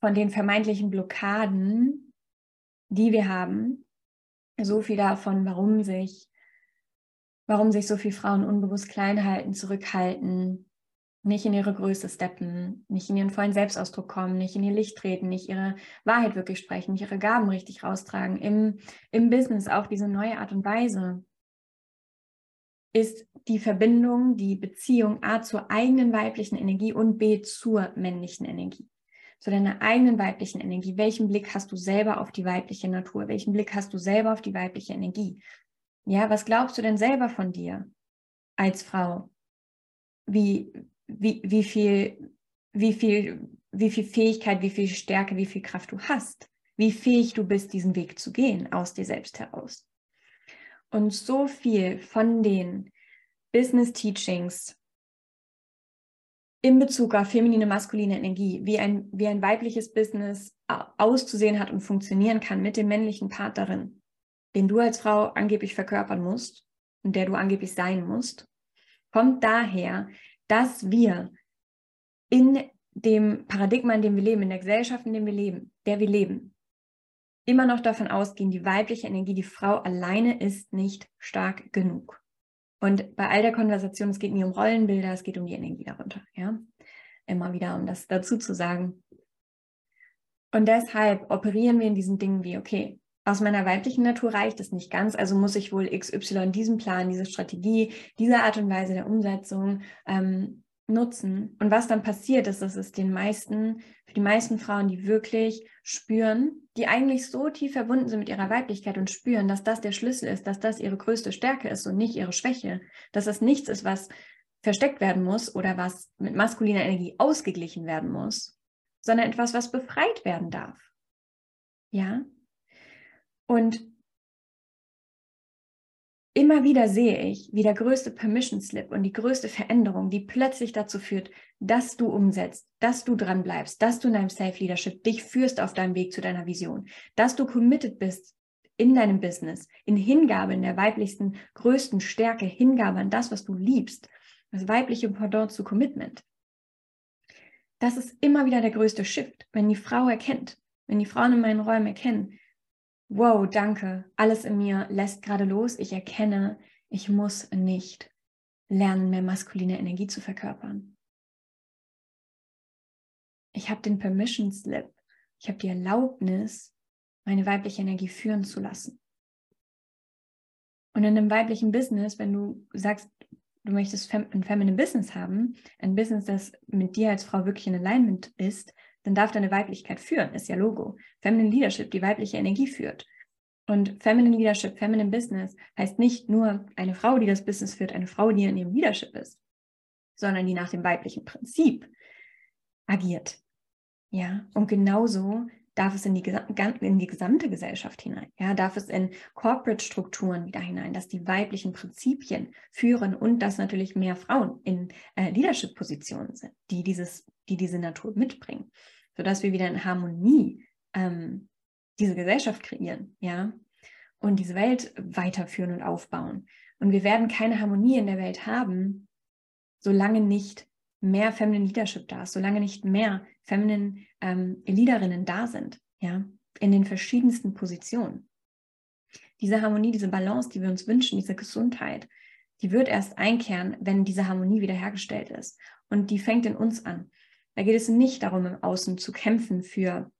von den vermeintlichen Blockaden, die wir haben, so viel davon, warum sich, warum sich so viele Frauen unbewusst klein halten, zurückhalten, nicht in ihre Größe steppen, nicht in ihren vollen Selbstausdruck kommen, nicht in ihr Licht treten, nicht ihre Wahrheit wirklich sprechen, nicht ihre Gaben richtig raustragen. Im, im Business auch diese neue Art und Weise ist die Verbindung, die Beziehung A zur eigenen weiblichen Energie und B zur männlichen Energie. Zu deiner eigenen weiblichen Energie. Welchen Blick hast du selber auf die weibliche Natur? Welchen Blick hast du selber auf die weibliche Energie? Ja, was glaubst du denn selber von dir als Frau? Wie, wie, wie viel, wie viel, wie viel Fähigkeit, wie viel Stärke, wie viel Kraft du hast, wie fähig du bist, diesen Weg zu gehen aus dir selbst heraus. Und so viel von den Business Teachings in Bezug auf feminine, maskuline Energie, wie ein, wie ein weibliches Business auszusehen hat und funktionieren kann mit dem männlichen Part darin, den du als Frau angeblich verkörpern musst und der du angeblich sein musst, kommt daher, dass wir in dem Paradigma, in dem wir leben, in der Gesellschaft, in dem wir leben, der wir leben, immer noch davon ausgehen, die weibliche Energie, die Frau alleine ist nicht stark genug. Und bei all der Konversation, es geht nie um Rollenbilder, es geht um die Energie darunter, ja. Immer wieder, um das dazu zu sagen. Und deshalb operieren wir in diesen Dingen wie, okay, aus meiner weiblichen Natur reicht es nicht ganz, also muss ich wohl XY diesen Plan, diese Strategie, diese Art und Weise der Umsetzung ähm, nutzen. Und was dann passiert ist, dass es den meisten, für die meisten Frauen, die wirklich spüren, die eigentlich so tief verbunden sind mit ihrer Weiblichkeit und spüren, dass das der Schlüssel ist, dass das ihre größte Stärke ist und nicht ihre Schwäche, dass das nichts ist, was versteckt werden muss oder was mit maskuliner Energie ausgeglichen werden muss, sondern etwas, was befreit werden darf. Ja, und immer wieder sehe ich, wie der größte Permission Slip und die größte Veränderung, die plötzlich dazu führt, dass du umsetzt, dass du dran bleibst, dass du in deinem Self-Leadership dich führst auf deinem Weg zu deiner Vision, dass du committed bist in deinem Business, in Hingabe, in der weiblichsten, größten Stärke, Hingabe an das, was du liebst, das weibliche Pendant zu Commitment. Das ist immer wieder der größte Shift, wenn die Frau erkennt, wenn die Frauen in meinen Räumen erkennen, wow, danke, alles in mir lässt gerade los. Ich erkenne, ich muss nicht lernen, mehr maskuline Energie zu verkörpern. Ich habe den Permission Slip. Ich habe die Erlaubnis, meine weibliche Energie führen zu lassen. Und in einem weiblichen Business, wenn du sagst, du möchtest ein Feminine Business haben, ein Business, das mit dir als Frau wirklich in Alignment ist, dann darf deine Weiblichkeit führen, ist ja Logo. Feminine Leadership, die weibliche Energie führt. Und Feminine Leadership, Feminine Business heißt nicht nur eine Frau, die das Business führt, eine Frau, die in ihrem Leadership ist, sondern die nach dem weiblichen Prinzip agiert. Ja, und genauso darf es in die, in die gesamte Gesellschaft hinein. Ja, darf es in Corporate-Strukturen wieder hinein, dass die weiblichen Prinzipien führen und dass natürlich mehr Frauen in äh, Leadership-Positionen sind, die dieses, die diese Natur mitbringen, sodass wir wieder in Harmonie ähm, diese Gesellschaft kreieren, ja, und diese Welt weiterführen und aufbauen. Und wir werden keine Harmonie in der Welt haben, solange nicht mehr Feminine Leadership da ist, solange nicht mehr Feminine ähm, Leaderinnen da sind, ja, in den verschiedensten Positionen. Diese Harmonie, diese Balance, die wir uns wünschen, diese Gesundheit, die wird erst einkehren, wenn diese Harmonie wiederhergestellt ist. Und die fängt in uns an. Da geht es nicht darum, im Außen zu kämpfen für,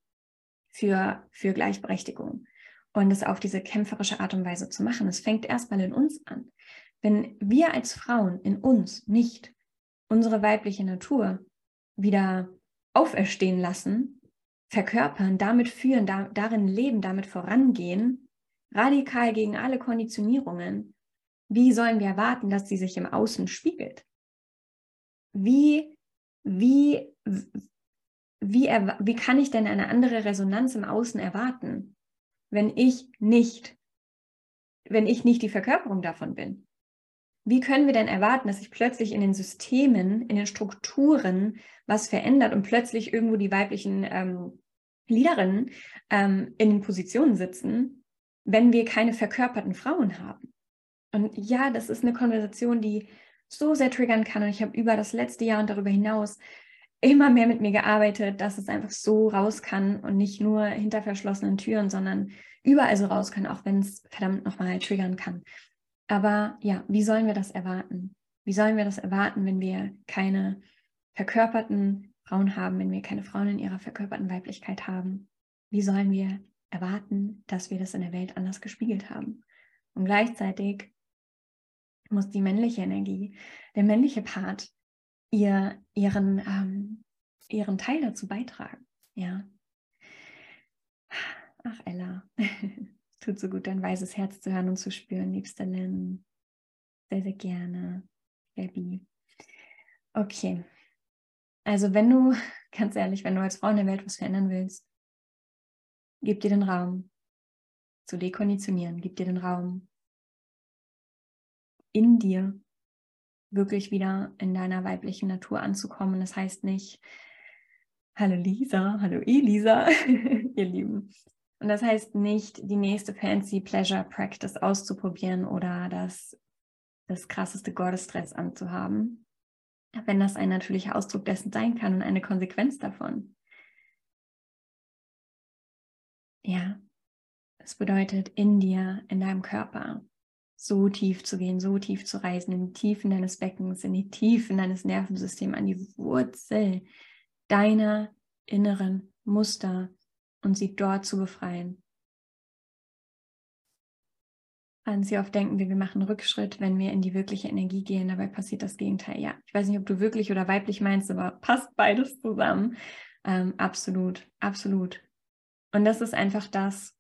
für, für Gleichberechtigung und es auf diese kämpferische Art und Weise zu machen. Es fängt erstmal in uns an. Wenn wir als Frauen in uns nicht unsere weibliche Natur wieder auferstehen lassen, verkörpern, damit führen, da, darin leben, damit vorangehen, radikal gegen alle Konditionierungen, wie sollen wir erwarten, dass sie sich im Außen spiegelt? Wie, wie, wie, wie kann ich denn eine andere Resonanz im Außen erwarten, wenn ich nicht, wenn ich nicht die Verkörperung davon bin? Wie können wir denn erwarten, dass sich plötzlich in den Systemen, in den Strukturen was verändert und plötzlich irgendwo die weiblichen ähm, Leaderinnen ähm, in den Positionen sitzen, wenn wir keine verkörperten Frauen haben? Und ja, das ist eine Konversation, die so sehr triggern kann. Und ich habe über das letzte Jahr und darüber hinaus immer mehr mit mir gearbeitet, dass es einfach so raus kann und nicht nur hinter verschlossenen Türen, sondern überall so raus kann, auch wenn es verdammt nochmal triggern kann. Aber ja, wie sollen wir das erwarten? Wie sollen wir das erwarten, wenn wir keine verkörperten Frauen haben, wenn wir keine Frauen in ihrer verkörperten Weiblichkeit haben? Wie sollen wir erwarten, dass wir das in der Welt anders gespiegelt haben? Und gleichzeitig muss die männliche Energie, der männliche Part, ihr, ihren, ähm, ihren Teil dazu beitragen. Ja. Ach, Ella. Tut so gut, dein weißes Herz zu hören und zu spüren, liebste Lynn. Sehr, sehr gerne. Baby. Okay. Also, wenn du, ganz ehrlich, wenn du als Frau in der Welt was verändern willst, gib dir den Raum zu dekonditionieren. Gib dir den Raum in dir wirklich wieder in deiner weiblichen Natur anzukommen. Das heißt nicht, hallo Lisa, hallo Elisa, ihr Lieben. Und das heißt nicht, die nächste fancy Pleasure Practice auszuprobieren oder das, das krasseste Gottesstress anzuhaben, wenn das ein natürlicher Ausdruck dessen sein kann und eine Konsequenz davon. Ja, es bedeutet in dir, in deinem Körper, so tief zu gehen, so tief zu reisen, in die Tiefen deines Beckens, in die Tiefen deines Nervensystems, an die Wurzel deiner inneren Muster und sie dort zu befreien. An sie oft denken wir, wir machen Rückschritt, wenn wir in die wirkliche Energie gehen. Dabei passiert das Gegenteil. Ja, ich weiß nicht, ob du wirklich oder weiblich meinst, aber passt beides zusammen. Ähm, absolut, absolut. Und das ist einfach das,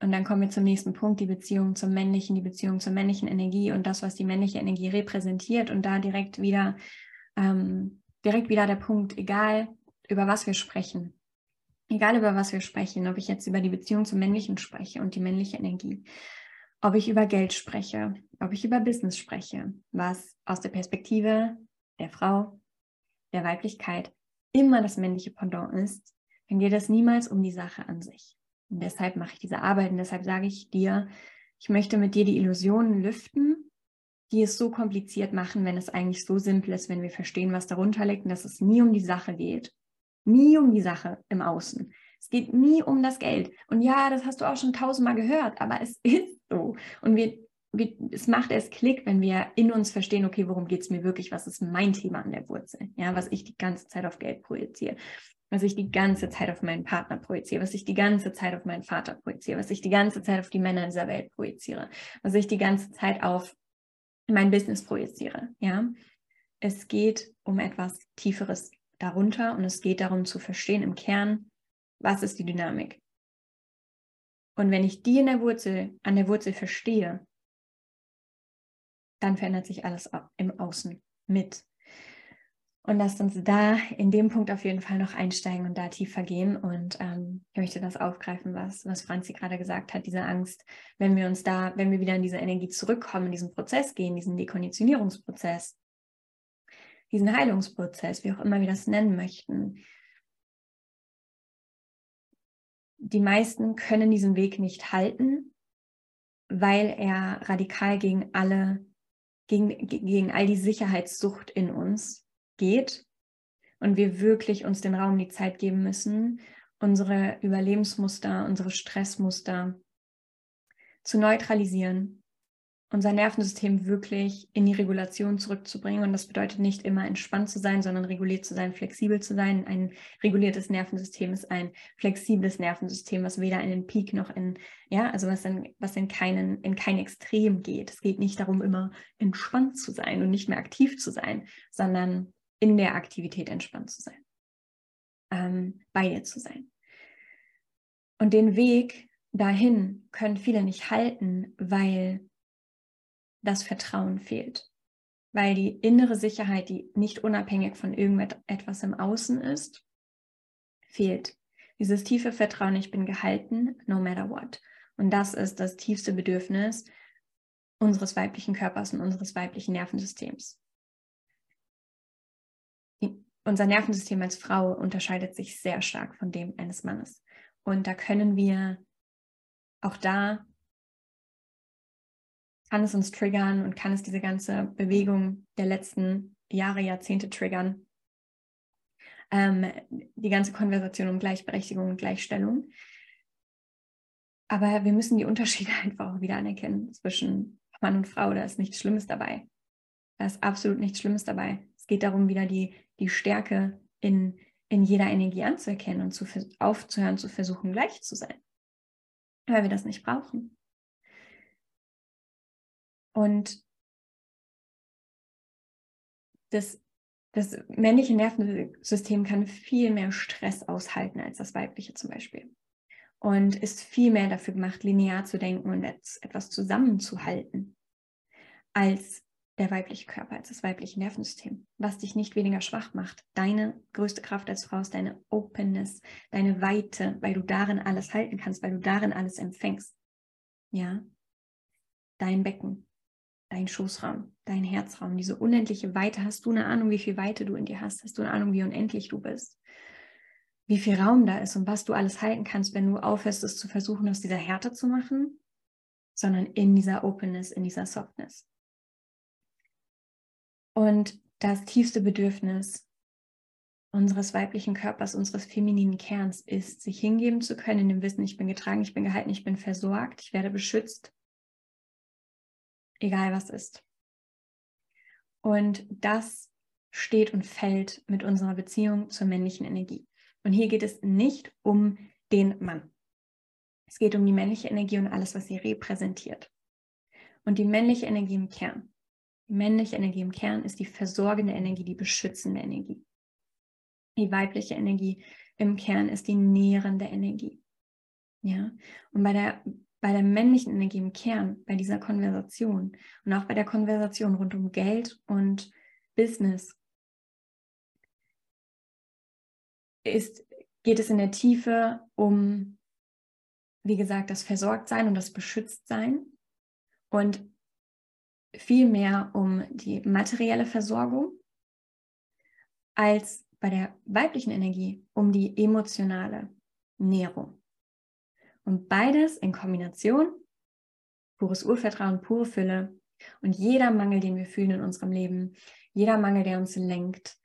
und dann kommen wir zum nächsten Punkt, die Beziehung zum männlichen, die Beziehung zur männlichen Energie und das, was die männliche Energie repräsentiert. Und da direkt wieder, ähm, direkt wieder der Punkt, egal über was wir sprechen, egal über was wir sprechen, ob ich jetzt über die Beziehung zum männlichen spreche und die männliche Energie, ob ich über Geld spreche, ob ich über Business spreche, was aus der Perspektive der Frau, der Weiblichkeit immer das männliche Pendant ist, dann geht es niemals um die Sache an sich. Und deshalb mache ich diese Arbeit und deshalb sage ich dir, ich möchte mit dir die Illusionen lüften, die es so kompliziert machen, wenn es eigentlich so simpel ist, wenn wir verstehen, was darunter liegt und dass es nie um die Sache geht. Nie um die Sache im Außen. Es geht nie um das Geld. Und ja, das hast du auch schon tausendmal gehört, aber es ist so. Und wir, wir, es macht erst Klick, wenn wir in uns verstehen, okay, worum geht es mir wirklich? Was ist mein Thema an der Wurzel? Ja, was ich die ganze Zeit auf Geld projiziere was ich die ganze Zeit auf meinen Partner projiziere, was ich die ganze Zeit auf meinen Vater projiziere, was ich die ganze Zeit auf die Männer dieser Welt projiziere, was ich die ganze Zeit auf mein Business projiziere. Ja, es geht um etwas Tieferes darunter und es geht darum zu verstehen im Kern, was ist die Dynamik. Und wenn ich die in der Wurzel, an der Wurzel verstehe, dann verändert sich alles im Außen mit. Und lasst uns da in dem Punkt auf jeden Fall noch einsteigen und da tiefer gehen. Und ähm, ich möchte das aufgreifen, was, was Franzi gerade gesagt hat, diese Angst, wenn wir uns da, wenn wir wieder in diese Energie zurückkommen, in diesen Prozess gehen, diesen Dekonditionierungsprozess, diesen Heilungsprozess, wie auch immer wir das nennen möchten. Die meisten können diesen Weg nicht halten, weil er radikal gegen alle, gegen, gegen all die Sicherheitssucht in uns geht und wir wirklich uns den Raum, die Zeit geben müssen, unsere Überlebensmuster, unsere Stressmuster zu neutralisieren, unser Nervensystem wirklich in die Regulation zurückzubringen. Und das bedeutet nicht immer entspannt zu sein, sondern reguliert zu sein, flexibel zu sein. Ein reguliertes Nervensystem ist ein flexibles Nervensystem, was weder in den Peak noch in, ja, also was in, was in keinen, in kein Extrem geht. Es geht nicht darum, immer entspannt zu sein und nicht mehr aktiv zu sein, sondern in der Aktivität entspannt zu sein, ähm, bei dir zu sein. Und den Weg dahin können viele nicht halten, weil das Vertrauen fehlt, weil die innere Sicherheit, die nicht unabhängig von irgendetwas im Außen ist, fehlt. Dieses tiefe Vertrauen, ich bin gehalten, no matter what. Und das ist das tiefste Bedürfnis unseres weiblichen Körpers und unseres weiblichen Nervensystems unser Nervensystem als Frau unterscheidet sich sehr stark von dem eines Mannes. Und da können wir auch da kann es uns triggern und kann es diese ganze Bewegung der letzten Jahre, Jahrzehnte triggern. Ähm, die ganze Konversation um Gleichberechtigung und Gleichstellung. Aber wir müssen die Unterschiede einfach auch wieder anerkennen zwischen Mann und Frau. Da ist nichts Schlimmes dabei. Da ist absolut nichts Schlimmes dabei. Es geht darum, wieder die, die Stärke in, in jeder Energie anzuerkennen und zu, aufzuhören, zu versuchen, gleich zu sein. Weil wir das nicht brauchen. Und das, das männliche Nervensystem kann viel mehr Stress aushalten als das weibliche zum Beispiel. Und ist viel mehr dafür gemacht, linear zu denken und etwas zusammenzuhalten, als der weibliche Körper, als das weibliche Nervensystem, was dich nicht weniger schwach macht. Deine größte Kraft als Frau ist deine Openness, deine Weite, weil du darin alles halten kannst, weil du darin alles empfängst. Ja, dein Becken, dein Schoßraum, dein Herzraum, diese unendliche Weite. Hast du eine Ahnung, wie viel Weite du in dir hast? Hast du eine Ahnung, wie unendlich du bist? Wie viel Raum da ist und was du alles halten kannst, wenn du aufhörst, es zu versuchen, aus dieser Härte zu machen, sondern in dieser Openness, in dieser Softness. Und das tiefste Bedürfnis unseres weiblichen Körpers, unseres femininen Kerns ist, sich hingeben zu können in dem Wissen, ich bin getragen, ich bin gehalten, ich bin versorgt, ich werde beschützt, egal was ist. Und das steht und fällt mit unserer Beziehung zur männlichen Energie. Und hier geht es nicht um den Mann. Es geht um die männliche Energie und alles, was sie repräsentiert. Und die männliche Energie im Kern. Die männliche Energie im Kern ist die versorgende Energie, die beschützende Energie. Die weibliche Energie im Kern ist die nährende Energie. Ja, und bei der bei der männlichen Energie im Kern, bei dieser Konversation und auch bei der Konversation rund um Geld und Business ist, geht es in der Tiefe um, wie gesagt, das Versorgtsein und das Beschütztsein und viel mehr um die materielle Versorgung als bei der weiblichen Energie um die emotionale Nährung. Und beides in Kombination, pures Urvertrauen, pure Fülle und jeder Mangel, den wir fühlen in unserem Leben, jeder Mangel, der uns lenkt,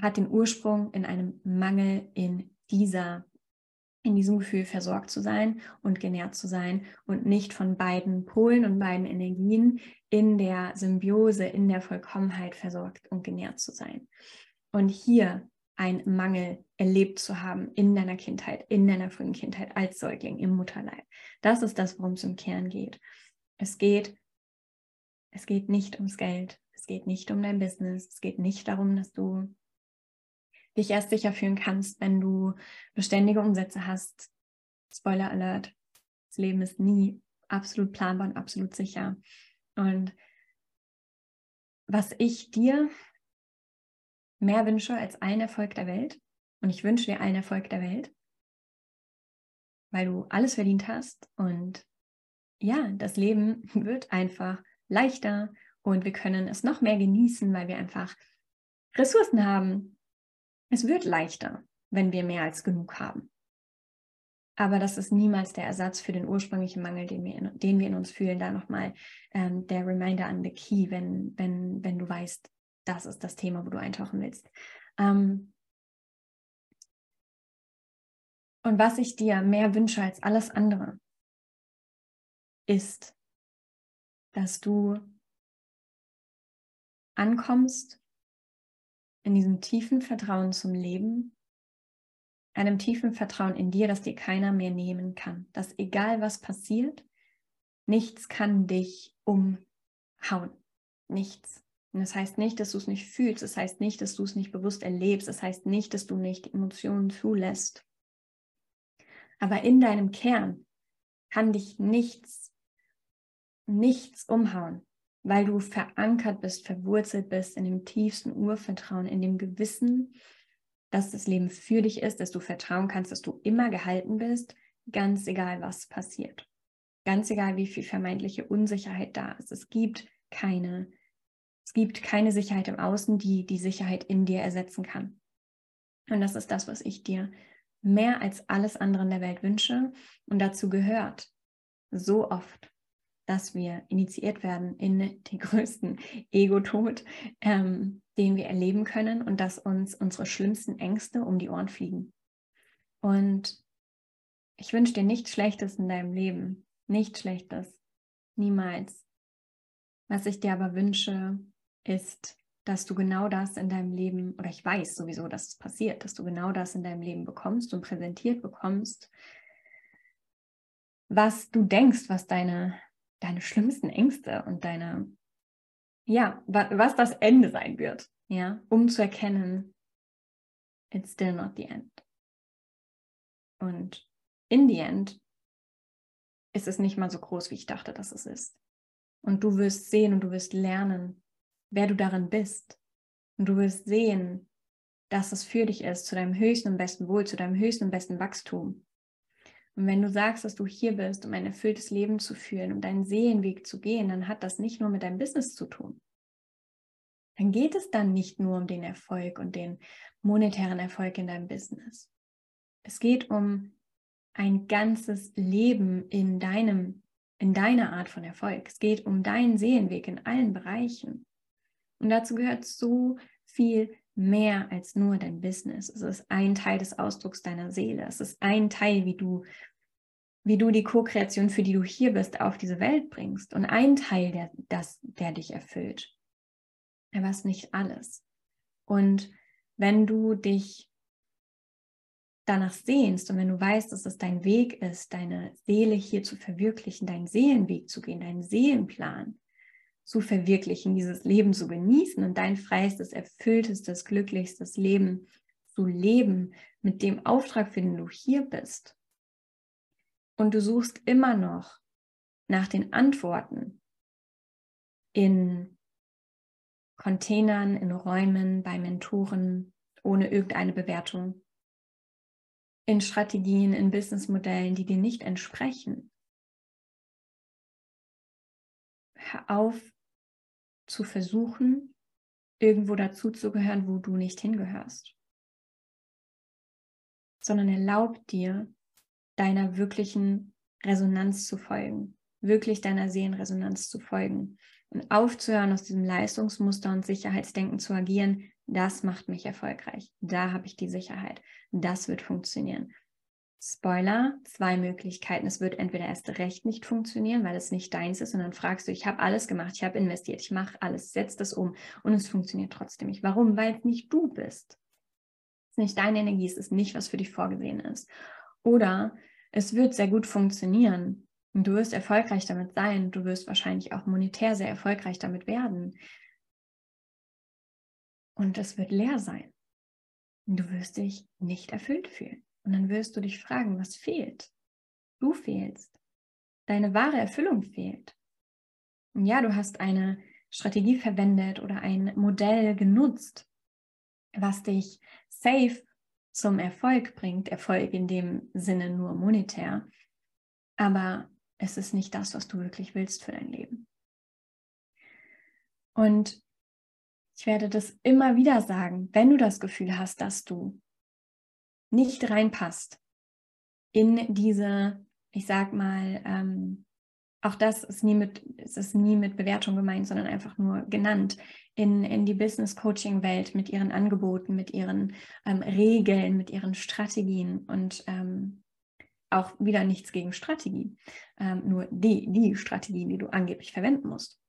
hat den Ursprung in einem Mangel in dieser in diesem Gefühl versorgt zu sein und genährt zu sein und nicht von beiden Polen und beiden Energien in der Symbiose, in der Vollkommenheit versorgt und genährt zu sein. Und hier ein Mangel erlebt zu haben in deiner Kindheit, in deiner frühen Kindheit als Säugling im Mutterleib. Das ist das, worum es im Kern geht. Es geht, es geht nicht ums Geld, es geht nicht um dein Business, es geht nicht darum, dass du dich erst sicher fühlen kannst, wenn du beständige Umsätze hast. Spoiler Alert, das Leben ist nie absolut planbar und absolut sicher. Und was ich dir mehr wünsche als allen Erfolg der Welt. Und ich wünsche dir allen Erfolg der Welt, weil du alles verdient hast. Und ja, das Leben wird einfach leichter und wir können es noch mehr genießen, weil wir einfach Ressourcen haben. Es wird leichter, wenn wir mehr als genug haben. Aber das ist niemals der Ersatz für den ursprünglichen Mangel, den wir in, den wir in uns fühlen. Da nochmal ähm, der Reminder an the Key, wenn, wenn, wenn du weißt, das ist das Thema, wo du eintauchen willst. Ähm und was ich dir mehr wünsche als alles andere, ist, dass du ankommst in diesem tiefen Vertrauen zum Leben, einem tiefen Vertrauen in dir, dass dir keiner mehr nehmen kann, dass egal was passiert, nichts kann dich umhauen, nichts. Und das heißt nicht, dass du es nicht fühlst. Das heißt nicht, dass du es nicht bewusst erlebst. Das heißt nicht, dass du nicht Emotionen zulässt. Aber in deinem Kern kann dich nichts, nichts umhauen, weil du verankert bist, verwurzelt bist in dem tiefsten Urvertrauen, in dem Gewissen, dass das Leben für dich ist, dass du vertrauen kannst, dass du immer gehalten bist, ganz egal, was passiert. Ganz egal, wie viel vermeintliche Unsicherheit da ist. Es gibt keine es gibt keine Sicherheit im Außen, die die Sicherheit in dir ersetzen kann. Und das ist das, was ich dir mehr als alles andere in der Welt wünsche. Und dazu gehört so oft, dass wir initiiert werden in den größten Ego-Tod, ähm, den wir erleben können und dass uns unsere schlimmsten Ängste um die Ohren fliegen. Und ich wünsche dir nichts Schlechtes in deinem Leben. Nichts Schlechtes. Niemals. Was ich dir aber wünsche, ist, dass du genau das in deinem Leben, oder ich weiß sowieso, dass es passiert, dass du genau das in deinem Leben bekommst und präsentiert bekommst, was du denkst, was deine, deine schlimmsten Ängste und deine, ja, was das Ende sein wird, ja, um zu erkennen, it's still not the end. Und in the end ist es nicht mal so groß, wie ich dachte, dass es ist. Und du wirst sehen und du wirst lernen, wer du darin bist. Und du wirst sehen, dass es für dich ist, zu deinem höchsten und besten Wohl, zu deinem höchsten und besten Wachstum. Und wenn du sagst, dass du hier bist, um ein erfülltes Leben zu führen, um deinen Seelenweg zu gehen, dann hat das nicht nur mit deinem Business zu tun. Dann geht es dann nicht nur um den Erfolg und den monetären Erfolg in deinem Business. Es geht um ein ganzes Leben in deinem, in deiner Art von Erfolg. Es geht um deinen Seelenweg in allen Bereichen. Und dazu gehört so viel mehr als nur dein Business. Es ist ein Teil des Ausdrucks deiner Seele. Es ist ein Teil, wie du, wie du die Co-Kreation, für die du hier bist, auf diese Welt bringst. Und ein Teil, der, das, der dich erfüllt. Aber es ist nicht alles. Und wenn du dich danach sehnst und wenn du weißt, dass es dein Weg ist, deine Seele hier zu verwirklichen, deinen Seelenweg zu gehen, deinen Seelenplan, zu verwirklichen, dieses Leben zu genießen und dein freiestes, erfülltestes, glücklichstes Leben zu leben mit dem Auftrag, für den du hier bist. Und du suchst immer noch nach den Antworten in Containern, in Räumen, bei Mentoren, ohne irgendeine Bewertung, in Strategien, in Businessmodellen, die dir nicht entsprechen. Hör auf, zu versuchen, irgendwo dazuzugehören, wo du nicht hingehörst, sondern erlaub dir, deiner wirklichen Resonanz zu folgen, wirklich deiner Seelenresonanz zu folgen und aufzuhören, aus diesem Leistungsmuster und Sicherheitsdenken zu agieren, das macht mich erfolgreich. Da habe ich die Sicherheit. Das wird funktionieren. Spoiler, zwei Möglichkeiten. Es wird entweder erst recht nicht funktionieren, weil es nicht deins ist und dann fragst du, ich habe alles gemacht, ich habe investiert, ich mache alles, setz das um und es funktioniert trotzdem nicht. Warum? Weil es nicht du bist. Es ist nicht deine Energie, es ist nicht, was für dich vorgesehen ist. Oder es wird sehr gut funktionieren und du wirst erfolgreich damit sein, du wirst wahrscheinlich auch monetär sehr erfolgreich damit werden. Und es wird leer sein. Du wirst dich nicht erfüllt fühlen. Und dann wirst du dich fragen, was fehlt? Du fehlst. Deine wahre Erfüllung fehlt. Und ja, du hast eine Strategie verwendet oder ein Modell genutzt, was dich safe zum Erfolg bringt. Erfolg in dem Sinne nur monetär. Aber es ist nicht das, was du wirklich willst für dein Leben. Und ich werde das immer wieder sagen, wenn du das Gefühl hast, dass du nicht reinpasst in diese, ich sag mal, ähm, auch das ist nie mit, ist nie mit Bewertung gemeint, sondern einfach nur genannt, in, in die Business Coaching Welt mit ihren Angeboten, mit ihren ähm, Regeln, mit ihren Strategien und ähm, auch wieder nichts gegen Strategie, ähm, nur die, die Strategien, die du angeblich verwenden musst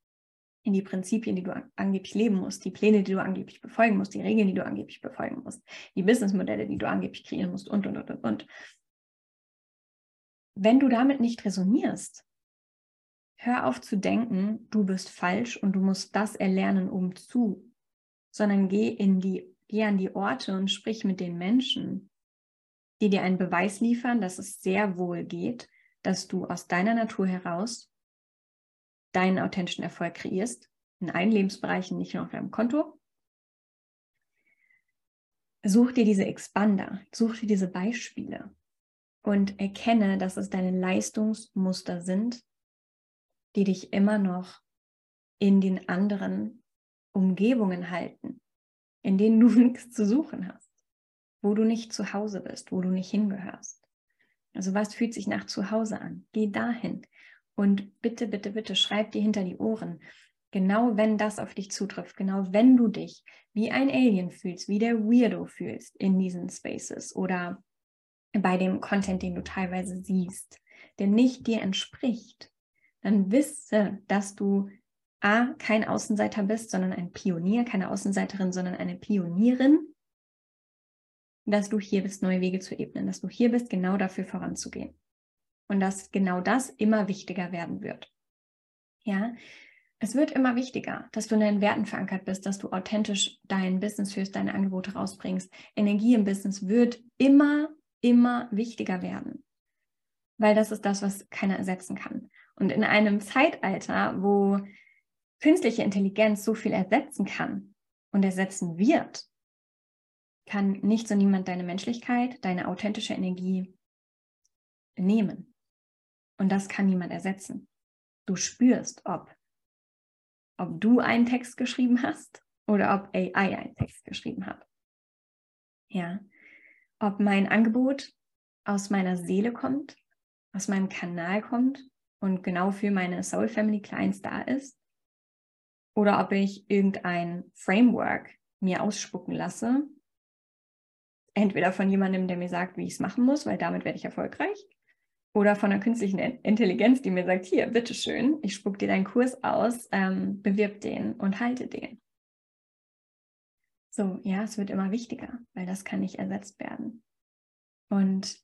in die Prinzipien, die du angeblich leben musst, die Pläne, die du angeblich befolgen musst, die Regeln, die du angeblich befolgen musst, die Businessmodelle, die du angeblich kreieren musst und, und, und, und, und. Wenn du damit nicht resonierst, hör auf zu denken, du bist falsch und du musst das erlernen, um zu, sondern geh in die, geh an die Orte und sprich mit den Menschen, die dir einen Beweis liefern, dass es sehr wohl geht, dass du aus deiner Natur heraus deinen authentischen Erfolg kreierst, in allen Lebensbereichen, nicht nur auf deinem Konto. Such dir diese Expander, such dir diese Beispiele und erkenne, dass es deine Leistungsmuster sind, die dich immer noch in den anderen Umgebungen halten, in denen du nichts zu suchen hast, wo du nicht zu Hause bist, wo du nicht hingehörst. Also was fühlt sich nach zu Hause an? Geh dahin. Und bitte, bitte, bitte schreib dir hinter die Ohren, genau wenn das auf dich zutrifft, genau wenn du dich wie ein Alien fühlst, wie der Weirdo fühlst in diesen Spaces oder bei dem Content, den du teilweise siehst, der nicht dir entspricht, dann wisse, dass du A, kein Außenseiter bist, sondern ein Pionier, keine Außenseiterin, sondern eine Pionierin, dass du hier bist, neue Wege zu ebnen, dass du hier bist, genau dafür voranzugehen. Und dass genau das immer wichtiger werden wird. Ja, es wird immer wichtiger, dass du in deinen Werten verankert bist, dass du authentisch dein Business führst, deine Angebote rausbringst. Energie im Business wird immer, immer wichtiger werden. Weil das ist das, was keiner ersetzen kann. Und in einem Zeitalter, wo künstliche Intelligenz so viel ersetzen kann und ersetzen wird, kann nicht so niemand deine Menschlichkeit, deine authentische Energie nehmen. Und das kann niemand ersetzen. Du spürst, ob, ob du einen Text geschrieben hast oder ob AI einen Text geschrieben hat. Ja, ob mein Angebot aus meiner Seele kommt, aus meinem Kanal kommt und genau für meine Soul Family Clients da ist, oder ob ich irgendein Framework mir ausspucken lasse, entweder von jemandem, der mir sagt, wie ich es machen muss, weil damit werde ich erfolgreich, oder von einer künstlichen Intelligenz, die mir sagt, hier, bitteschön, ich spuck dir deinen Kurs aus, ähm, bewirb den und halte den. So, ja, es wird immer wichtiger, weil das kann nicht ersetzt werden. Und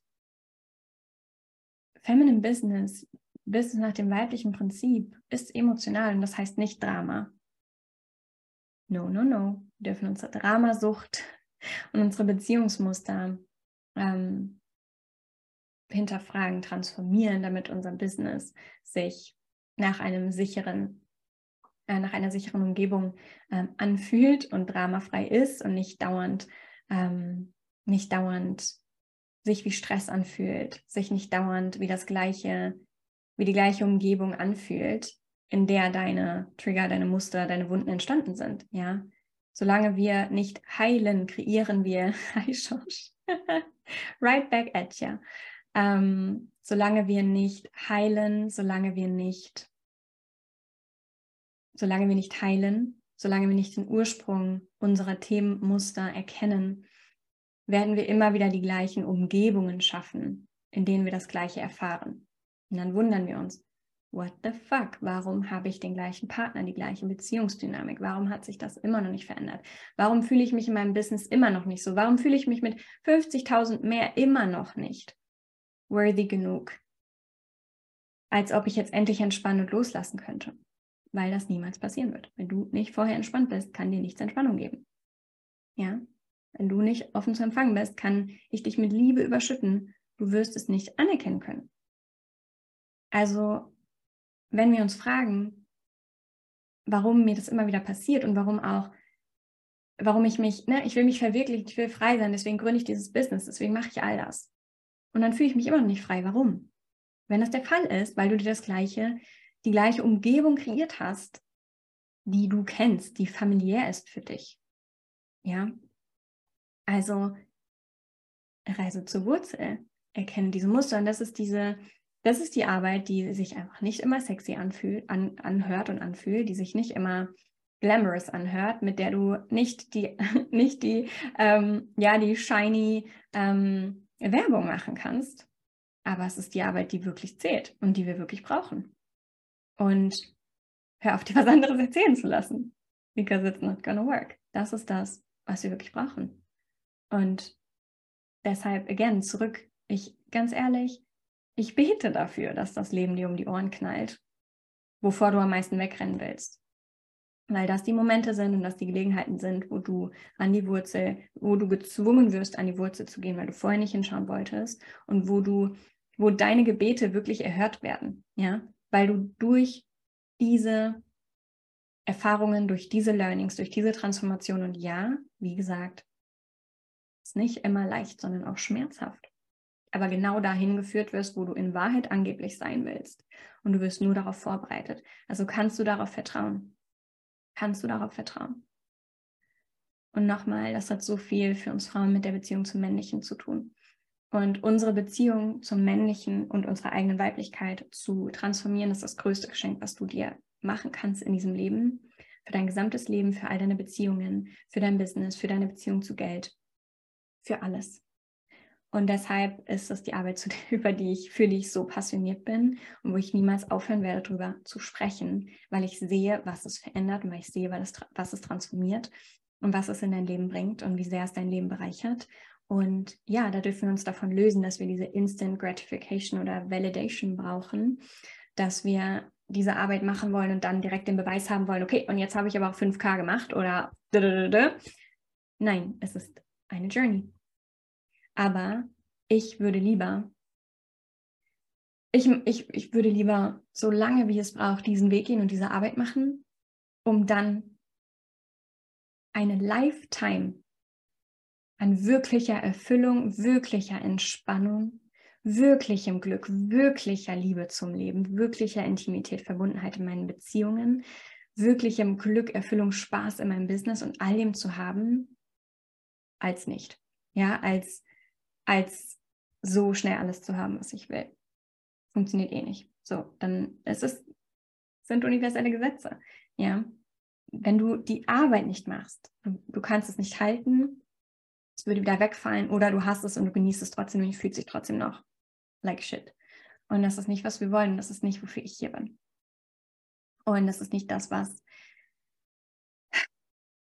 Feminine Business, Business nach dem weiblichen Prinzip, ist emotional und das heißt nicht Drama. No, no, no. Wir dürfen unsere Dramasucht und unsere Beziehungsmuster ähm, hinterfragen, transformieren, damit unser Business sich nach einem sicheren, äh, nach einer sicheren Umgebung ähm, anfühlt und dramafrei ist und nicht dauernd, ähm, nicht dauernd sich wie Stress anfühlt, sich nicht dauernd wie das gleiche, wie die gleiche Umgebung anfühlt, in der deine Trigger, deine Muster, deine Wunden entstanden sind. Ja, solange wir nicht heilen, kreieren wir. Hi, Josh. right back at ya ähm, solange wir nicht heilen, solange wir nicht, solange wir nicht heilen, solange wir nicht den Ursprung unserer Themenmuster erkennen, werden wir immer wieder die gleichen Umgebungen schaffen, in denen wir das Gleiche erfahren. Und dann wundern wir uns, what the fuck, warum habe ich den gleichen Partner, die gleiche Beziehungsdynamik? Warum hat sich das immer noch nicht verändert? Warum fühle ich mich in meinem Business immer noch nicht so? Warum fühle ich mich mit 50.000 mehr immer noch nicht? Worthy genug, als ob ich jetzt endlich entspannen und loslassen könnte, weil das niemals passieren wird. Wenn du nicht vorher entspannt bist, kann dir nichts Entspannung geben. Ja, wenn du nicht offen zu empfangen bist, kann ich dich mit Liebe überschütten. Du wirst es nicht anerkennen können. Also, wenn wir uns fragen, warum mir das immer wieder passiert und warum auch, warum ich mich, ne, ich will mich verwirklichen, ich will frei sein, deswegen gründe ich dieses Business, deswegen mache ich all das. Und dann fühle ich mich immer noch nicht frei. Warum? Wenn das der Fall ist, weil du dir das gleiche, die gleiche Umgebung kreiert hast, die du kennst, die familiär ist für dich. Ja. Also Reise zur Wurzel, erkenne diese Muster und das ist diese, das ist die Arbeit, die sich einfach nicht immer sexy anfühlt, an, anhört und anfühlt, die sich nicht immer glamorous anhört, mit der du nicht die, nicht die, ähm, ja, die shiny ähm, Werbung machen kannst, aber es ist die Arbeit, die wirklich zählt und die wir wirklich brauchen. Und hör auf, dir was anderes erzählen zu lassen, because it's not gonna work. Das ist das, was wir wirklich brauchen. Und deshalb, again, zurück, ich, ganz ehrlich, ich bete dafür, dass das Leben dir um die Ohren knallt, wovor du am meisten wegrennen willst weil das die Momente sind und das die Gelegenheiten sind, wo du an die Wurzel, wo du gezwungen wirst, an die Wurzel zu gehen, weil du vorher nicht hinschauen wolltest und wo du, wo deine Gebete wirklich erhört werden, ja, weil du durch diese Erfahrungen, durch diese Learnings, durch diese Transformation und ja, wie gesagt, ist nicht immer leicht, sondern auch schmerzhaft. Aber genau dahin geführt wirst, wo du in Wahrheit angeblich sein willst. Und du wirst nur darauf vorbereitet. Also kannst du darauf vertrauen kannst du darauf vertrauen. Und nochmal, das hat so viel für uns Frauen mit der Beziehung zum Männlichen zu tun. Und unsere Beziehung zum Männlichen und unserer eigenen Weiblichkeit zu transformieren, ist das größte Geschenk, was du dir machen kannst in diesem Leben, für dein gesamtes Leben, für all deine Beziehungen, für dein Business, für deine Beziehung zu Geld, für alles. Und deshalb ist es die Arbeit, über die ich, für ich so passioniert bin und wo ich niemals aufhören werde, darüber zu sprechen, weil ich sehe, was es verändert und weil ich sehe, was es transformiert und was es in dein Leben bringt und wie sehr es dein Leben bereichert. Und ja, da dürfen wir uns davon lösen, dass wir diese Instant Gratification oder Validation brauchen, dass wir diese Arbeit machen wollen und dann direkt den Beweis haben wollen, okay, und jetzt habe ich aber auch 5K gemacht oder nein, es ist eine Journey. Aber ich würde lieber, ich, ich, ich würde lieber so lange wie es braucht, diesen Weg gehen und diese Arbeit machen, um dann eine Lifetime an wirklicher Erfüllung, wirklicher Entspannung, wirklichem Glück, wirklicher Liebe zum Leben, wirklicher Intimität, Verbundenheit in meinen Beziehungen, wirklichem Glück, Erfüllung, Spaß in meinem Business und all dem zu haben, als nicht. Ja, als, als so schnell alles zu haben, was ich will. Funktioniert eh nicht. So, dann ist es, sind universelle Gesetze. Ja, wenn du die Arbeit nicht machst, du, du kannst es nicht halten, es würde wieder wegfallen oder du hast es und du genießt es trotzdem und fühlt sich trotzdem noch like shit. Und das ist nicht, was wir wollen. Das ist nicht, wofür ich hier bin. Und das ist nicht das, was,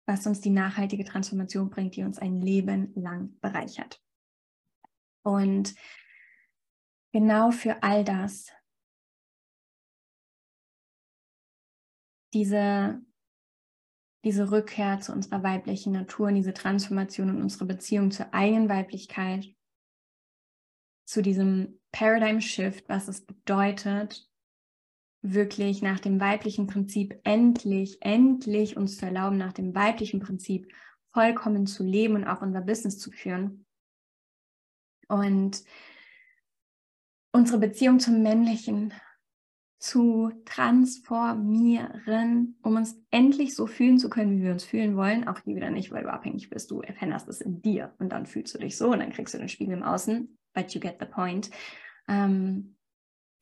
was uns die nachhaltige Transformation bringt, die uns ein Leben lang bereichert. Und genau für all das, diese, diese Rückkehr zu unserer weiblichen Natur, diese Transformation und unsere Beziehung zur eigenen Weiblichkeit, zu diesem Paradigm Shift, was es bedeutet, wirklich nach dem weiblichen Prinzip endlich, endlich uns zu erlauben, nach dem weiblichen Prinzip vollkommen zu leben und auch unser Business zu führen. Und unsere Beziehung zum Männlichen zu transformieren, um uns endlich so fühlen zu können, wie wir uns fühlen wollen. Auch hier wieder nicht, weil du abhängig bist. Du veränderst es in dir und dann fühlst du dich so und dann kriegst du den Spiegel im Außen but you get the point, ähm,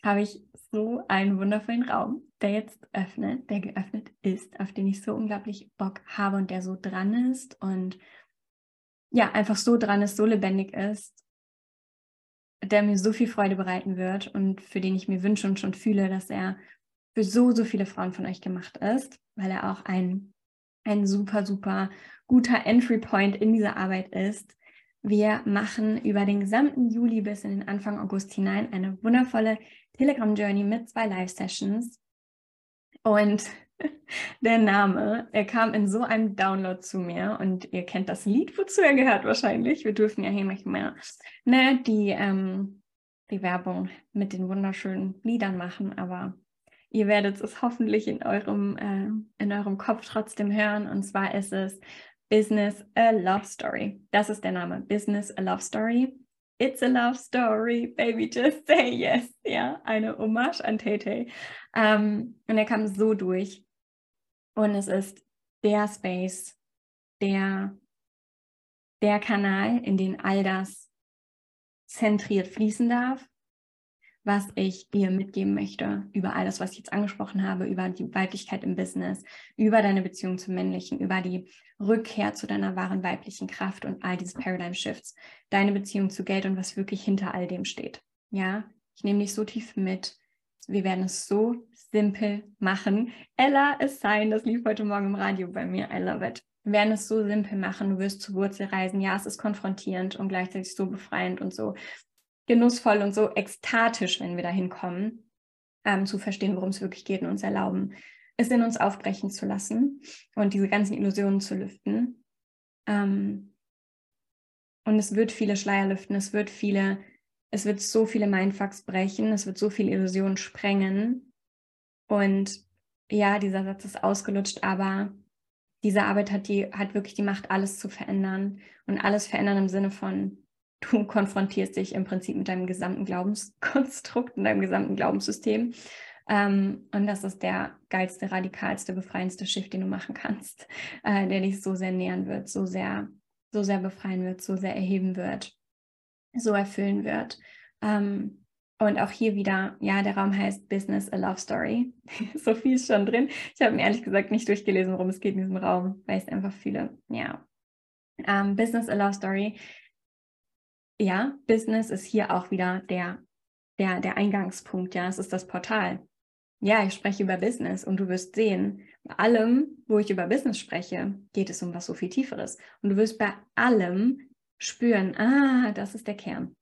habe ich so einen wundervollen Raum, der jetzt öffnet, der geöffnet ist, auf den ich so unglaublich Bock habe und der so dran ist und ja, einfach so dran ist, so lebendig ist, der mir so viel Freude bereiten wird und für den ich mir wünsche und schon fühle, dass er für so, so viele Frauen von euch gemacht ist, weil er auch ein, ein super, super guter Entry Point in dieser Arbeit ist, wir machen über den gesamten Juli bis in den Anfang August hinein eine wundervolle Telegram-Journey mit zwei Live-Sessions. Und der Name, er kam in so einem Download zu mir und ihr kennt das Lied, wozu er gehört wahrscheinlich. Wir dürfen ja hier nicht mehr ne, die, ähm, die Werbung mit den wunderschönen Liedern machen, aber ihr werdet es hoffentlich in eurem, äh, in eurem Kopf trotzdem hören. Und zwar ist es Business a Love Story. Das ist der Name. Business a Love Story. It's a love story, baby, just say yes. Ja, eine Hommage an Tay ähm, und er kam so durch. Und es ist der Space, der, der Kanal, in den all das zentriert fließen darf was ich dir mitgeben möchte über all das, was ich jetzt angesprochen habe, über die Weiblichkeit im Business, über deine Beziehung zum Männlichen, über die Rückkehr zu deiner wahren weiblichen Kraft und all diese Paradigm Shifts, deine Beziehung zu Geld und was wirklich hinter all dem steht. Ja, ich nehme dich so tief mit. Wir werden es so simpel machen. Ella ist sein, das lief heute Morgen im Radio bei mir. I love it. Wir werden es so simpel machen. Du wirst zur Wurzel reisen. Ja, es ist konfrontierend und gleichzeitig so befreiend und so genussvoll und so ekstatisch, wenn wir dahin kommen, ähm, zu verstehen, worum es wirklich geht und uns erlauben, es in uns aufbrechen zu lassen und diese ganzen Illusionen zu lüften. Ähm, und es wird viele Schleier lüften, es wird viele, es wird so viele Mindfucks brechen, es wird so viele Illusionen sprengen. Und ja, dieser Satz ist ausgelutscht, aber diese Arbeit hat die, hat wirklich die Macht, alles zu verändern und alles verändern im Sinne von du konfrontierst dich im Prinzip mit deinem gesamten Glaubenskonstrukt und deinem gesamten Glaubenssystem. Ähm, und das ist der geilste, radikalste, befreiendste Shift, den du machen kannst, äh, der dich so sehr nähern wird, so sehr, so sehr befreien wird, so sehr erheben wird, so erfüllen wird. Ähm, und auch hier wieder, ja, der Raum heißt Business a Love Story. so viel ist schon drin. Ich habe mir ehrlich gesagt nicht durchgelesen, worum es geht in diesem Raum, weil es einfach viele, ja. Ähm, Business a Love Story ja, Business ist hier auch wieder der, der, der Eingangspunkt, ja, es ist das Portal. Ja, ich spreche über Business und du wirst sehen, bei allem, wo ich über Business spreche, geht es um was so viel Tieferes. Und du wirst bei allem spüren, ah, das ist der Kern.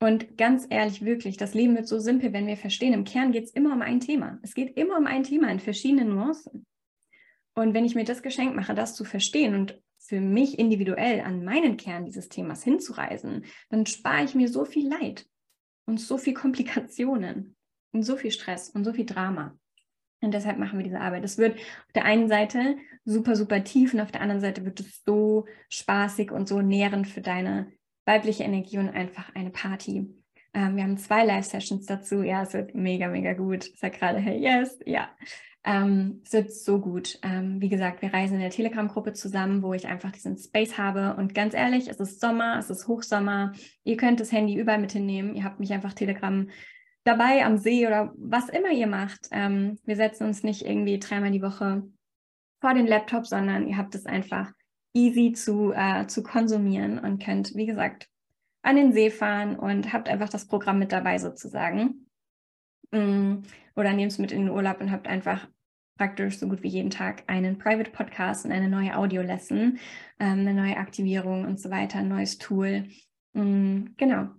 Und ganz ehrlich, wirklich, das Leben wird so simpel, wenn wir verstehen, im Kern geht es immer um ein Thema. Es geht immer um ein Thema in verschiedenen Nuancen. Und wenn ich mir das Geschenk mache, das zu verstehen und für mich individuell an meinen Kern dieses Themas hinzureisen, dann spare ich mir so viel Leid und so viel Komplikationen und so viel Stress und so viel Drama. Und deshalb machen wir diese Arbeit. Es wird auf der einen Seite super, super tief und auf der anderen Seite wird es so spaßig und so nährend für deine weibliche Energie und einfach eine Party. Ähm, wir haben zwei Live-Sessions dazu. Ja, es wird mega, mega gut. Ich sage gerade, hey, yes, ja. Ähm, es wird so gut. Ähm, wie gesagt, wir reisen in der Telegram-Gruppe zusammen, wo ich einfach diesen Space habe. Und ganz ehrlich, es ist Sommer, es ist Hochsommer. Ihr könnt das Handy überall mit hinnehmen. Ihr habt mich einfach Telegram dabei am See oder was immer ihr macht. Ähm, wir setzen uns nicht irgendwie dreimal die Woche vor den Laptop, sondern ihr habt es einfach easy zu, äh, zu konsumieren und könnt, wie gesagt, an den See fahren und habt einfach das Programm mit dabei sozusagen. Mm, oder nehmt es mit in den Urlaub und habt einfach praktisch so gut wie jeden Tag einen Private Podcast und eine neue Audio-Lesson, ähm, eine neue Aktivierung und so weiter, ein neues Tool. Mm, genau.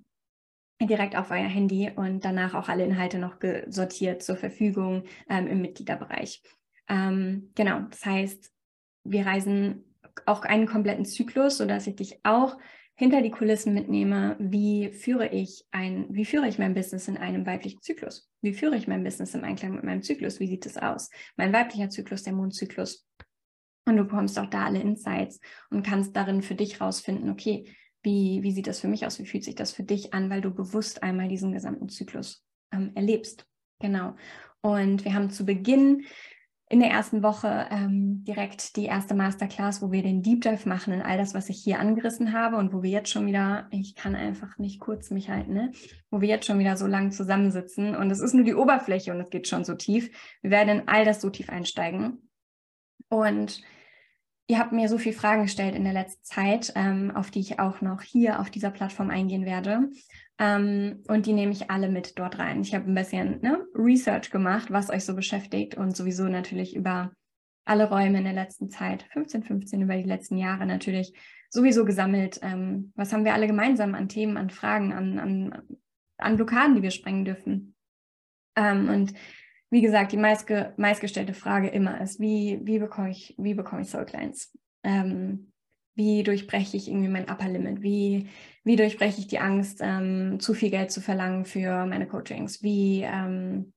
Direkt auf euer Handy und danach auch alle Inhalte noch sortiert zur Verfügung ähm, im Mitgliederbereich. Ähm, genau, das heißt, wir reisen auch einen kompletten Zyklus, sodass ich dich auch hinter die Kulissen mitnehme, wie führe ich ein, wie führe ich mein Business in einem weiblichen Zyklus? Wie führe ich mein Business im Einklang mit meinem Zyklus? Wie sieht es aus? Mein weiblicher Zyklus, der Mondzyklus. Und du bekommst auch da alle Insights und kannst darin für dich rausfinden, okay, wie, wie sieht das für mich aus? Wie fühlt sich das für dich an, weil du bewusst einmal diesen gesamten Zyklus ähm, erlebst? Genau. Und wir haben zu Beginn in der ersten Woche ähm, direkt die erste Masterclass, wo wir den Deep Dive machen in all das, was ich hier angerissen habe und wo wir jetzt schon wieder, ich kann einfach nicht kurz mich halten, ne? wo wir jetzt schon wieder so lang zusammensitzen und es ist nur die Oberfläche und es geht schon so tief. Wir werden in all das so tief einsteigen. Und ihr habt mir so viele Fragen gestellt in der letzten Zeit, ähm, auf die ich auch noch hier auf dieser Plattform eingehen werde. Ähm, und die nehme ich alle mit dort rein. Ich habe ein bisschen ne, Research gemacht, was euch so beschäftigt und sowieso natürlich über alle Räume in der letzten Zeit, 15, 15 über die letzten Jahre natürlich sowieso gesammelt. Ähm, was haben wir alle gemeinsam an Themen, an Fragen, an, an, an Blockaden, die wir sprengen dürfen? Ähm, und wie gesagt, die meistge meistgestellte Frage immer ist, wie, wie bekomme ich, wie bekomme ich Soul Clients? Ähm, wie durchbreche ich irgendwie mein Upper Limit? Wie, wie durchbreche ich die Angst, ähm, zu viel Geld zu verlangen für meine Coachings? Wie, ähm,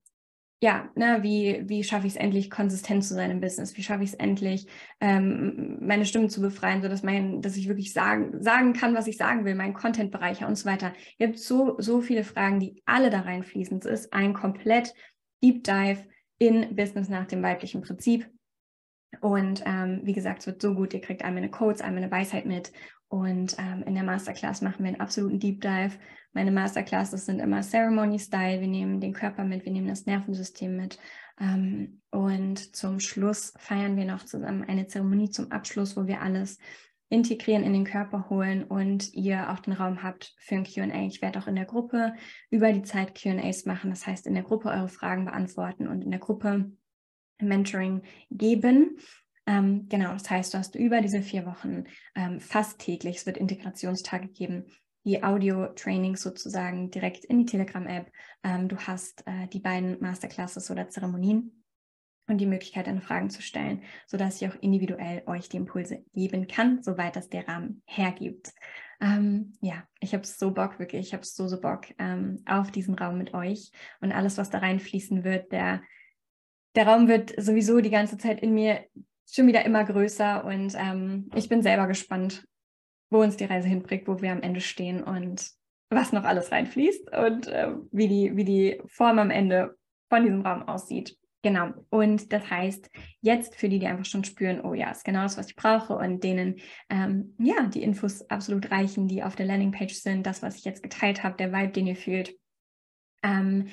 ja, ne, wie, wie schaffe ich es endlich, konsistent zu sein im Business? Wie schaffe ich es endlich, ähm, meine Stimme zu befreien, sodass mein, dass ich wirklich sagen, sagen kann, was ich sagen will, meinen Content bereicher und so weiter. Ihr habt so, so viele Fragen, die alle da reinfließen. Es ist ein komplett Deep Dive in Business nach dem weiblichen Prinzip. Und ähm, wie gesagt, es wird so gut, ihr kriegt einmal eine Codes, einmal eine Weisheit mit. Und ähm, in der Masterclass machen wir einen absoluten Deep Dive. Meine Masterclasses sind immer Ceremony-Style. Wir nehmen den Körper mit, wir nehmen das Nervensystem mit. Ähm, und zum Schluss feiern wir noch zusammen eine Zeremonie zum Abschluss, wo wir alles integrieren, in den Körper holen und ihr auch den Raum habt für ein QA. Ich werde auch in der Gruppe über die Zeit QAs machen. Das heißt, in der Gruppe eure Fragen beantworten und in der Gruppe Mentoring geben. Ähm, genau, das heißt, du hast über diese vier Wochen ähm, fast täglich, es wird Integrationstage geben, die Audio-Trainings sozusagen direkt in die Telegram-App. Ähm, du hast äh, die beiden Masterclasses oder Zeremonien und die Möglichkeit, deine Fragen zu stellen, sodass ich auch individuell euch die Impulse geben kann, soweit das der Rahmen hergibt. Ähm, ja, ich habe so Bock, wirklich, ich habe so, so Bock ähm, auf diesen Raum mit euch und alles, was da reinfließen wird, der der Raum wird sowieso die ganze Zeit in mir schon wieder immer größer und ähm, ich bin selber gespannt, wo uns die Reise hinbringt, wo wir am Ende stehen und was noch alles reinfließt und äh, wie, die, wie die Form am Ende von diesem Raum aussieht. Genau. Und das heißt, jetzt für die, die einfach schon spüren, oh ja, ist genau das, was ich brauche und denen ähm, ja die Infos absolut reichen, die auf der Landingpage sind, das, was ich jetzt geteilt habe, der Vibe, den ihr fühlt. Ähm,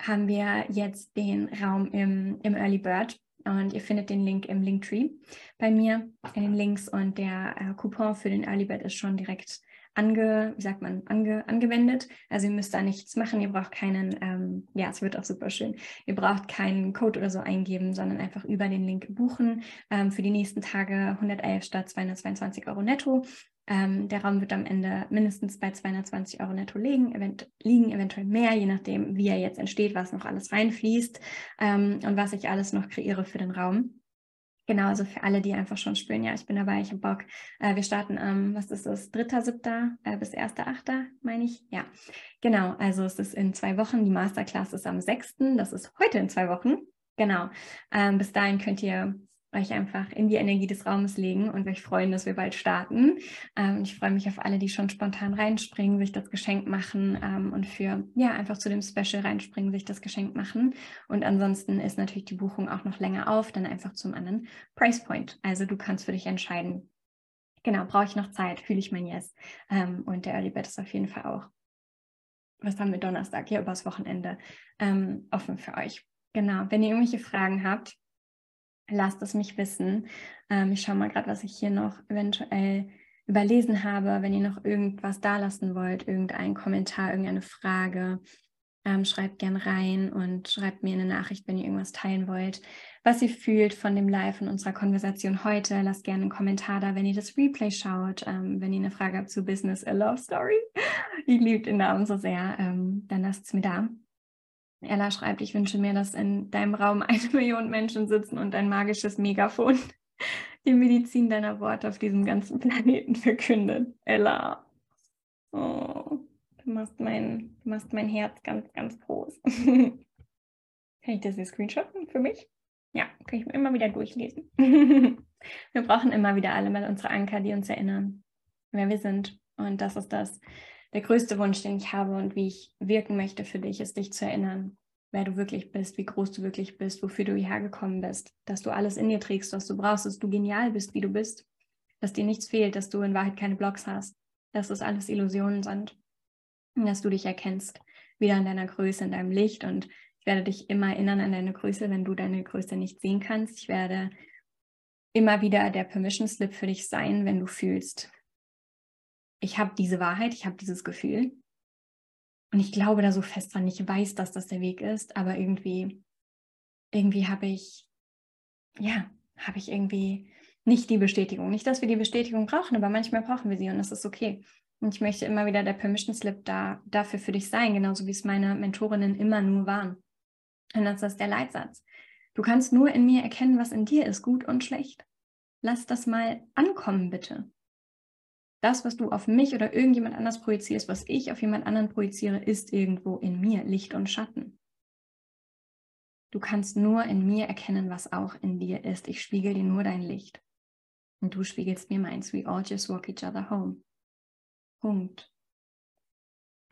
haben wir jetzt den Raum im, im Early Bird und ihr findet den Link im Linktree bei mir in den Links und der äh, Coupon für den Early Bird ist schon direkt ange, wie sagt man, ange, angewendet. Also ihr müsst da nichts machen, ihr braucht keinen, ähm, ja, es wird auch super schön, ihr braucht keinen Code oder so eingeben, sondern einfach über den Link buchen. Ähm, für die nächsten Tage 111 statt 222 Euro netto. Ähm, der Raum wird am Ende mindestens bei 220 Euro netto liegen, event liegen, eventuell mehr, je nachdem, wie er jetzt entsteht, was noch alles reinfließt ähm, und was ich alles noch kreiere für den Raum. Genau, also für alle, die einfach schon spüren, ja, ich bin dabei, ich habe Bock. Äh, wir starten am, was ist das, 3.7. Äh, bis 1.8., meine ich. Ja, genau, also es ist in zwei Wochen. Die Masterclass ist am 6., das ist heute in zwei Wochen. Genau, ähm, bis dahin könnt ihr euch einfach in die Energie des Raumes legen und euch freuen, dass wir bald starten. Ähm, ich freue mich auf alle, die schon spontan reinspringen, sich das Geschenk machen ähm, und für, ja, einfach zu dem Special reinspringen, sich das Geschenk machen. Und ansonsten ist natürlich die Buchung auch noch länger auf, dann einfach zum anderen Price Point. Also du kannst für dich entscheiden, genau, brauche ich noch Zeit, fühle ich mein Yes. Ähm, und der Early Bed ist auf jeden Fall auch, was haben wir Donnerstag, ja, übers Wochenende ähm, offen für euch. Genau, wenn ihr irgendwelche Fragen habt, lasst es mich wissen. Ähm, ich schaue mal gerade, was ich hier noch eventuell überlesen habe. Wenn ihr noch irgendwas da lassen wollt, irgendein Kommentar, irgendeine Frage, ähm, schreibt gern rein und schreibt mir eine Nachricht, wenn ihr irgendwas teilen wollt. Was ihr fühlt von dem Live und unserer Konversation heute, lasst gerne einen Kommentar da, wenn ihr das Replay schaut. Ähm, wenn ihr eine Frage habt zu Business A Love Story, ich liebe den Namen so sehr, ähm, dann lasst es mir da. Ella schreibt, ich wünsche mir, dass in deinem Raum eine Million Menschen sitzen und ein magisches Megafon die Medizin deiner Worte auf diesem ganzen Planeten verkündet. Ella, oh, du machst mein, du machst mein Herz ganz, ganz groß. kann ich das hier screenshotten für mich? Ja, kann ich mir immer wieder durchlesen. wir brauchen immer wieder alle mal unsere Anker, die uns erinnern, wer wir sind. Und das ist das, der größte Wunsch, den ich habe und wie ich wirken möchte für dich, ist dich zu erinnern, wer du wirklich bist, wie groß du wirklich bist, wofür du hierher gekommen bist, dass du alles in dir trägst, was du brauchst, dass du genial bist, wie du bist, dass dir nichts fehlt, dass du in Wahrheit keine Blocks hast, dass das alles Illusionen sind und dass du dich erkennst, wieder in deiner Größe, in deinem Licht und ich werde dich immer erinnern an deine Größe, wenn du deine Größe nicht sehen kannst. Ich werde immer wieder der Permission Slip für dich sein, wenn du fühlst, ich habe diese Wahrheit, ich habe dieses Gefühl. Und ich glaube da so fest dran, ich weiß, dass das der Weg ist, aber irgendwie, irgendwie habe ich, ja, habe ich irgendwie nicht die Bestätigung. Nicht, dass wir die Bestätigung brauchen, aber manchmal brauchen wir sie und das ist okay. Und ich möchte immer wieder der Permission Slip da, dafür für dich sein, genauso wie es meine Mentorinnen immer nur waren. Und das ist der Leitsatz. Du kannst nur in mir erkennen, was in dir ist, gut und schlecht. Lass das mal ankommen, bitte das, was du auf mich oder irgendjemand anders projizierst, was ich auf jemand anderen projiziere, ist irgendwo in mir, Licht und Schatten. Du kannst nur in mir erkennen, was auch in dir ist. Ich spiegel dir nur dein Licht. Und du spiegelst mir meins. We all just walk each other home. Punkt.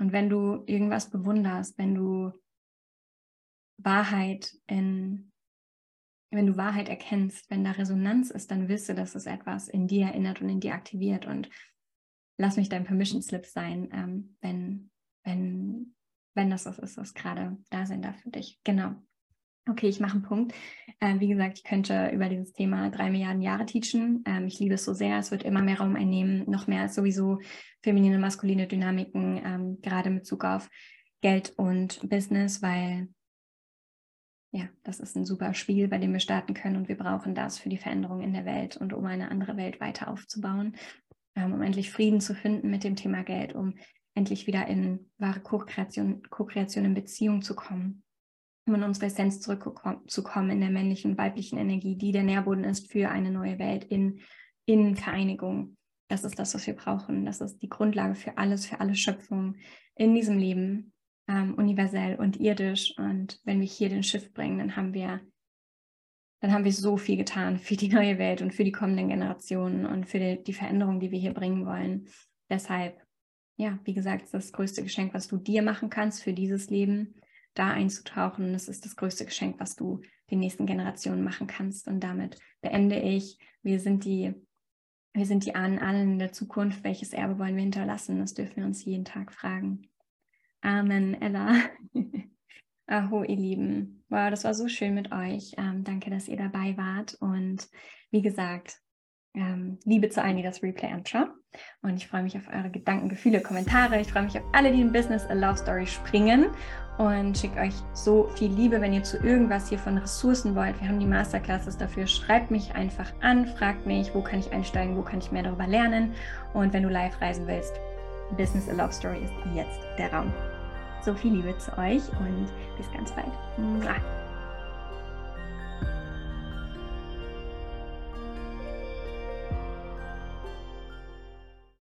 Und wenn du irgendwas bewunderst, wenn du Wahrheit in, wenn du Wahrheit erkennst, wenn da Resonanz ist, dann wisse, dass es etwas in dir erinnert und in dir aktiviert. Und lass mich dein Permission Slip sein, ähm, wenn, wenn, wenn das was ist, was gerade da sein darf für dich. Genau. Okay, ich mache einen Punkt. Ähm, wie gesagt, ich könnte über dieses Thema drei Milliarden Jahre teachen. Ähm, ich liebe es so sehr. Es wird immer mehr Raum einnehmen, noch mehr als sowieso feminine, maskuline Dynamiken, ähm, gerade mit Bezug auf Geld und Business, weil ja, das ist ein super Spiel, bei dem wir starten können und wir brauchen das für die Veränderung in der Welt und um eine andere Welt weiter aufzubauen um endlich Frieden zu finden mit dem Thema Geld, um endlich wieder in wahre Co-Kreation, Co-Kreation in Beziehung zu kommen, um in unsere Essenz zurückzukommen in der männlichen weiblichen Energie, die der Nährboden ist für eine neue Welt in, in Vereinigung. Das ist das, was wir brauchen. Das ist die Grundlage für alles, für alle Schöpfungen in diesem Leben, ähm, universell und irdisch. Und wenn wir hier den Schiff bringen, dann haben wir dann haben wir so viel getan für die neue Welt und für die kommenden Generationen und für die, die Veränderung, die wir hier bringen wollen. Deshalb, ja, wie gesagt, ist das größte Geschenk, was du dir machen kannst für dieses Leben, da einzutauchen. Das ist das größte Geschenk, was du den nächsten Generationen machen kannst. Und damit beende ich. Wir sind die, wir sind die Ahnen allen in der Zukunft. Welches Erbe wollen wir hinterlassen? Das dürfen wir uns jeden Tag fragen. Amen, Ella. Aho, ihr Lieben. Wow, das war so schön mit euch. Ähm, danke, dass ihr dabei wart. Und wie gesagt, ähm, Liebe zu allen, die das Replay anschauen. Und ich freue mich auf eure Gedanken, Gefühle, Kommentare. Ich freue mich auf alle, die in Business a Love Story springen und schicke euch so viel Liebe, wenn ihr zu irgendwas hier von Ressourcen wollt. Wir haben die Masterclasses dafür. Schreibt mich einfach an, fragt mich, wo kann ich einsteigen, wo kann ich mehr darüber lernen. Und wenn du live reisen willst, Business a Love Story ist jetzt der Raum. So viel Liebe zu euch und bis ganz bald.